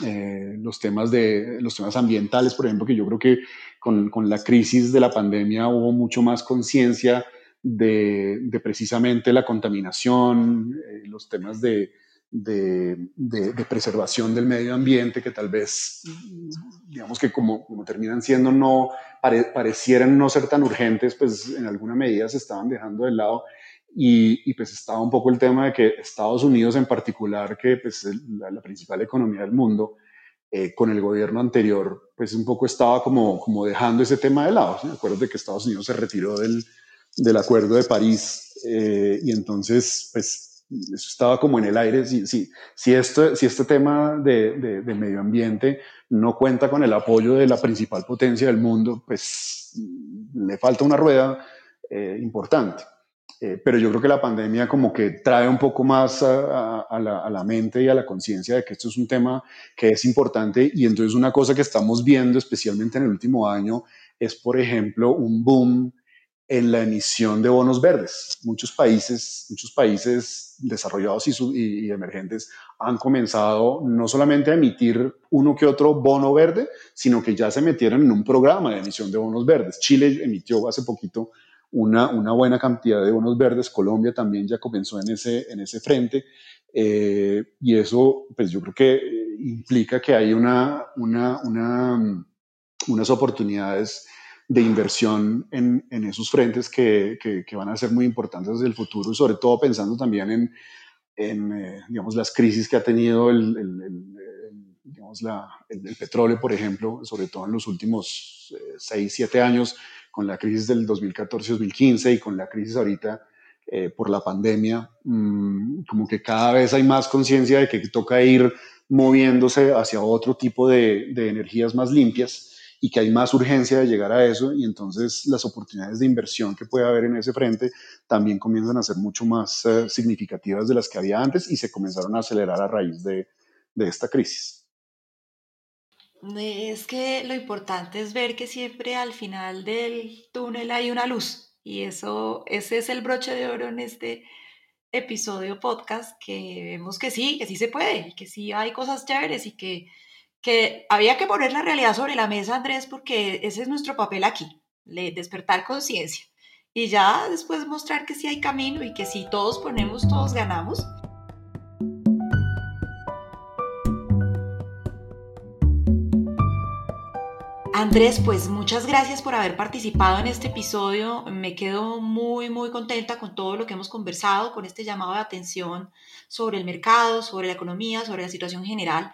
Eh, los, temas de, los temas ambientales, por ejemplo, que yo creo que con, con la crisis de la pandemia hubo mucho más conciencia de, de, precisamente la contaminación, eh, los temas de, de, de, preservación del medio ambiente, que tal vez, digamos que como, como terminan siendo, no parecieran no ser tan urgentes, pues en alguna medida se estaban dejando de lado y, pues estaba un poco el tema de que Estados Unidos en particular, que pues la, la principal economía del mundo, eh, con el gobierno anterior, pues un poco estaba como, como dejando ese tema de lado. ¿sí? acuerdo de que Estados Unidos se retiró del, del Acuerdo de París eh, y entonces pues eso estaba como en el aire. Si, si, si, esto, si este tema de, de, medio ambiente no cuenta con el apoyo de la principal potencia del mundo, pues le falta una rueda eh, importante. Eh, pero yo creo que la pandemia como que trae un poco más a, la, mente y a la conciencia de que esto es un tema que es importante y entonces una cosa que estamos viendo especialmente en el último año es, por ejemplo, un boom en la emisión de bonos verdes. Muchos países, muchos países desarrollados y, y, emergentes han comenzado no solamente a emitir uno que otro bono verde, sino que ya se metieron en un programa de emisión de bonos verdes. Chile emitió hace poquito una, una buena cantidad de bonos verdes. Colombia también ya comenzó en ese, en ese frente. Eh, y eso, pues yo creo que eh, implica que hay una, una, una, unas oportunidades de inversión en, en esos frentes que, que, van a ser muy importantes desde el futuro, sobre todo pensando también en, en eh, digamos, las crisis que ha tenido el, digamos, la, el, petróleo, por ejemplo, sobre todo en los últimos 6, 7 años, con la crisis del 2014-2015 y con la crisis ahorita eh, por la pandemia, mmm, como que cada vez hay más conciencia de que toca ir moviéndose hacia otro tipo de, energías más limpias y que hay más urgencia de llegar a eso y entonces las oportunidades de inversión que puede haber en ese frente también comienzan a ser mucho más uh, significativas de las que había antes y se comenzaron a acelerar a raíz de esta crisis. Es que lo importante es ver que siempre al final del túnel hay una luz y eso, ese es el broche de oro en este episodio podcast, que vemos que sí, que sí se puede, que sí hay cosas chéveres y que, que había que poner la realidad sobre la mesa, Andrés, porque ese es nuestro papel aquí, despertar conciencia y ya después mostrar que sí hay camino y que si todos ponemos, todos ganamos. Andrés, pues muchas gracias por haber participado en este episodio. Me quedo muy, muy contenta con todo lo que hemos conversado, con este llamado de atención sobre el mercado, sobre la economía, sobre la situación general.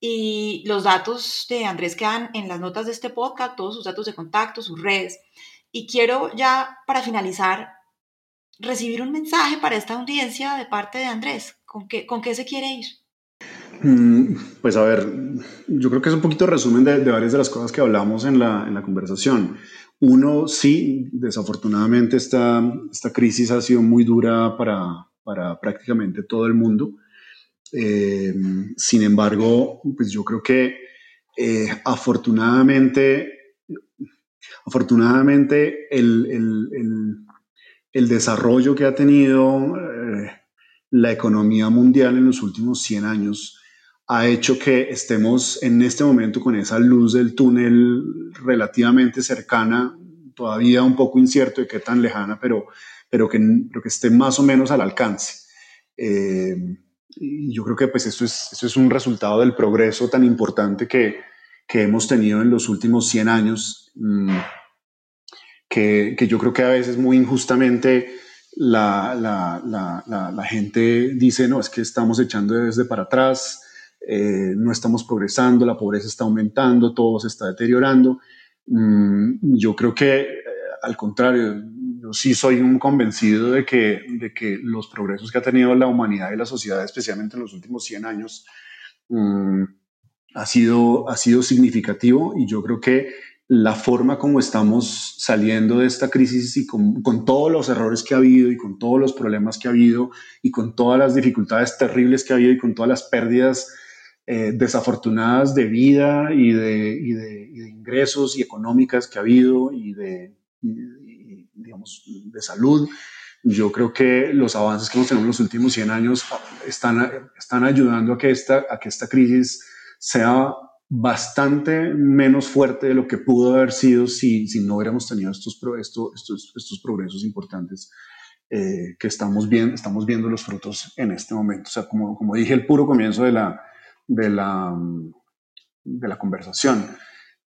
Y los datos de Andrés quedan en las notas de este podcast, todos sus datos de contacto, sus redes. Y quiero ya, para finalizar, recibir un mensaje para esta audiencia de parte de Andrés. ¿Con qué, con qué se quiere ir? Mm, pues a ver, yo creo que es un poquito resumen de, varias de las cosas que hablamos en la, en la, conversación. Uno, sí, desafortunadamente esta, esta crisis ha sido muy dura para, para prácticamente todo el mundo. Eh, sin embargo, pues yo creo que eh, afortunadamente, afortunadamente el, el, el, el, desarrollo que ha tenido eh, la economía mundial en los últimos 100 años ha hecho que estemos en este momento con esa luz del túnel relativamente cercana, todavía un poco incierto de qué tan lejana, pero, pero, que, pero que esté más o menos al alcance. Eh, y yo creo que pues esto es, esto es un resultado del progreso tan importante que, que hemos tenido en los últimos 100 años. Mm, que, que yo creo que a veces muy injustamente la, la, la, la, gente dice, no, es que estamos echando desde para atrás, eh, no estamos progresando, la pobreza está aumentando, todo se está deteriorando. Mm, yo creo que, eh, al contrario, yo sí soy un convencido de que, de que los progresos que ha tenido la humanidad y la sociedad, especialmente en los últimos 100 años, mm, ha, sido, ha sido significativo y yo creo que la forma como estamos saliendo de esta crisis y con, con, todos los errores que ha habido y con todos los problemas que ha habido y con todas las dificultades terribles que ha habido y con todas las pérdidas eh, desafortunadas de vida y de, ingresos y económicas que ha habido y de, salud. Yo creo que los avances que hemos tenido en los últimos 100 años están, ayudando a que, esta, a que esta crisis sea bastante menos fuerte de lo que pudo haber sido si, no hubiéramos tenido estos, progresos importantes eh, que estamos viendo los frutos en este momento. O sea, como, como dije el puro comienzo de la, de la, de la conversación,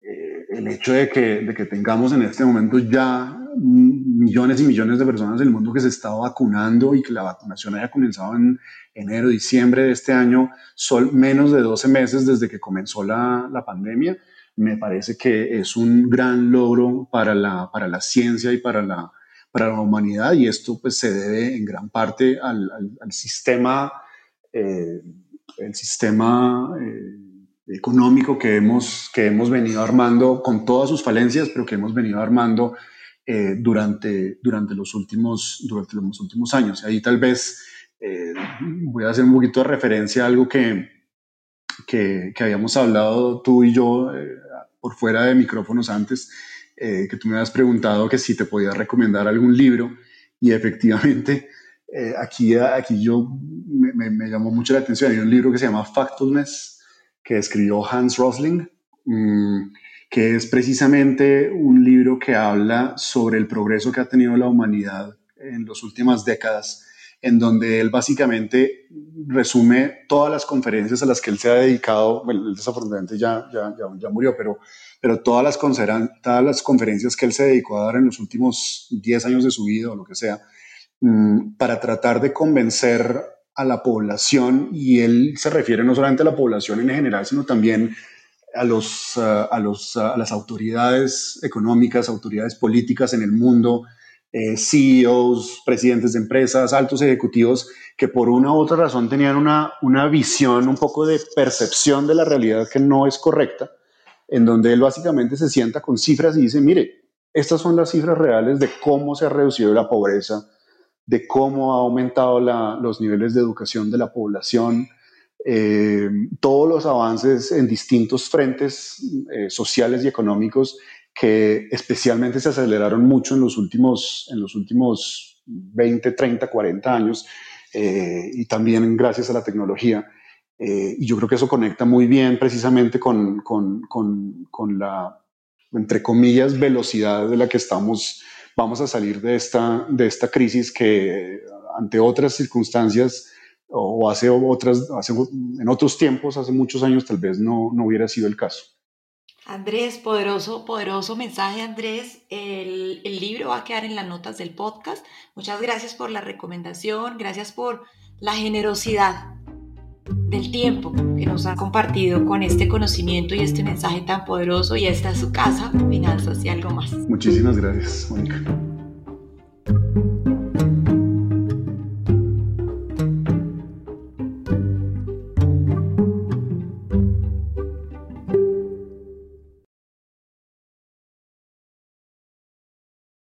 eh, el hecho de que, de que tengamos en este momento ya millones y millones de personas del mundo que se está vacunando y que la vacunación haya comenzado en enero, diciembre de este año, son menos de 12 meses desde que comenzó la, la pandemia, me parece que es un gran logro para la, para la ciencia y para la, para la humanidad y esto pues se debe en gran parte al, al, sistema, eh, el sistema eh, económico que hemos, que hemos venido armando con todas sus falencias, pero que hemos venido armando eh, durante, durante, los últimos, durante los últimos años. Y ahí tal vez eh, voy a hacer un poquito de referencia a algo que, que, habíamos hablado tú y yo por fuera de micrófonos antes, que tú me habías preguntado que si te podía recomendar algún libro y efectivamente aquí, aquí yo me, me, llamó mucho la atención. Hay un libro que se llama Factfulness que escribió Hans Rosling. Mm, que es precisamente un libro que habla sobre el progreso que ha tenido la humanidad en las últimas décadas, en donde él básicamente resume todas las conferencias a las que él se ha dedicado, bueno, él desafortunadamente ya, ya, ya, murió, pero, pero todas, las todas las conferencias que él se dedicó a dar en los últimos 10 años de su vida o lo que sea, para tratar de convencer a la población, y él se refiere no solamente a la población en general, sino también a, los, a, los, a las autoridades económicas, autoridades políticas en el mundo, eh, CEOs, presidentes de empresas, altos ejecutivos, que por una u otra razón tenían una, una visión, un poco de percepción de la realidad que no es correcta, en donde él básicamente se sienta con cifras y dice, mire, estas son las cifras reales de cómo se ha reducido la pobreza, de cómo ha aumentado los niveles de educación de la población, eh, todos los avances en distintos frentes eh, sociales y económicos que especialmente se aceleraron mucho en los últimos, en los últimos 20, 30, 40 años eh, y también gracias a la tecnología. y yo creo que eso conecta muy bien precisamente con, con, con, con, la, entre comillas, velocidad de la que estamos, vamos a salir de esta, de esta crisis que ante otras circunstancias o hace otras, hace, en otros tiempos, hace muchos años, tal vez no, no hubiera sido el caso. Andrés, poderoso, poderoso mensaje, Andrés. El, el, libro va a quedar en las notas del podcast. Muchas gracias por la recomendación, gracias por la generosidad del tiempo que nos ha compartido con este conocimiento y este mensaje tan poderoso. Y esta es su casa, Finanzas y algo más. Muchísimas gracias, Mónica.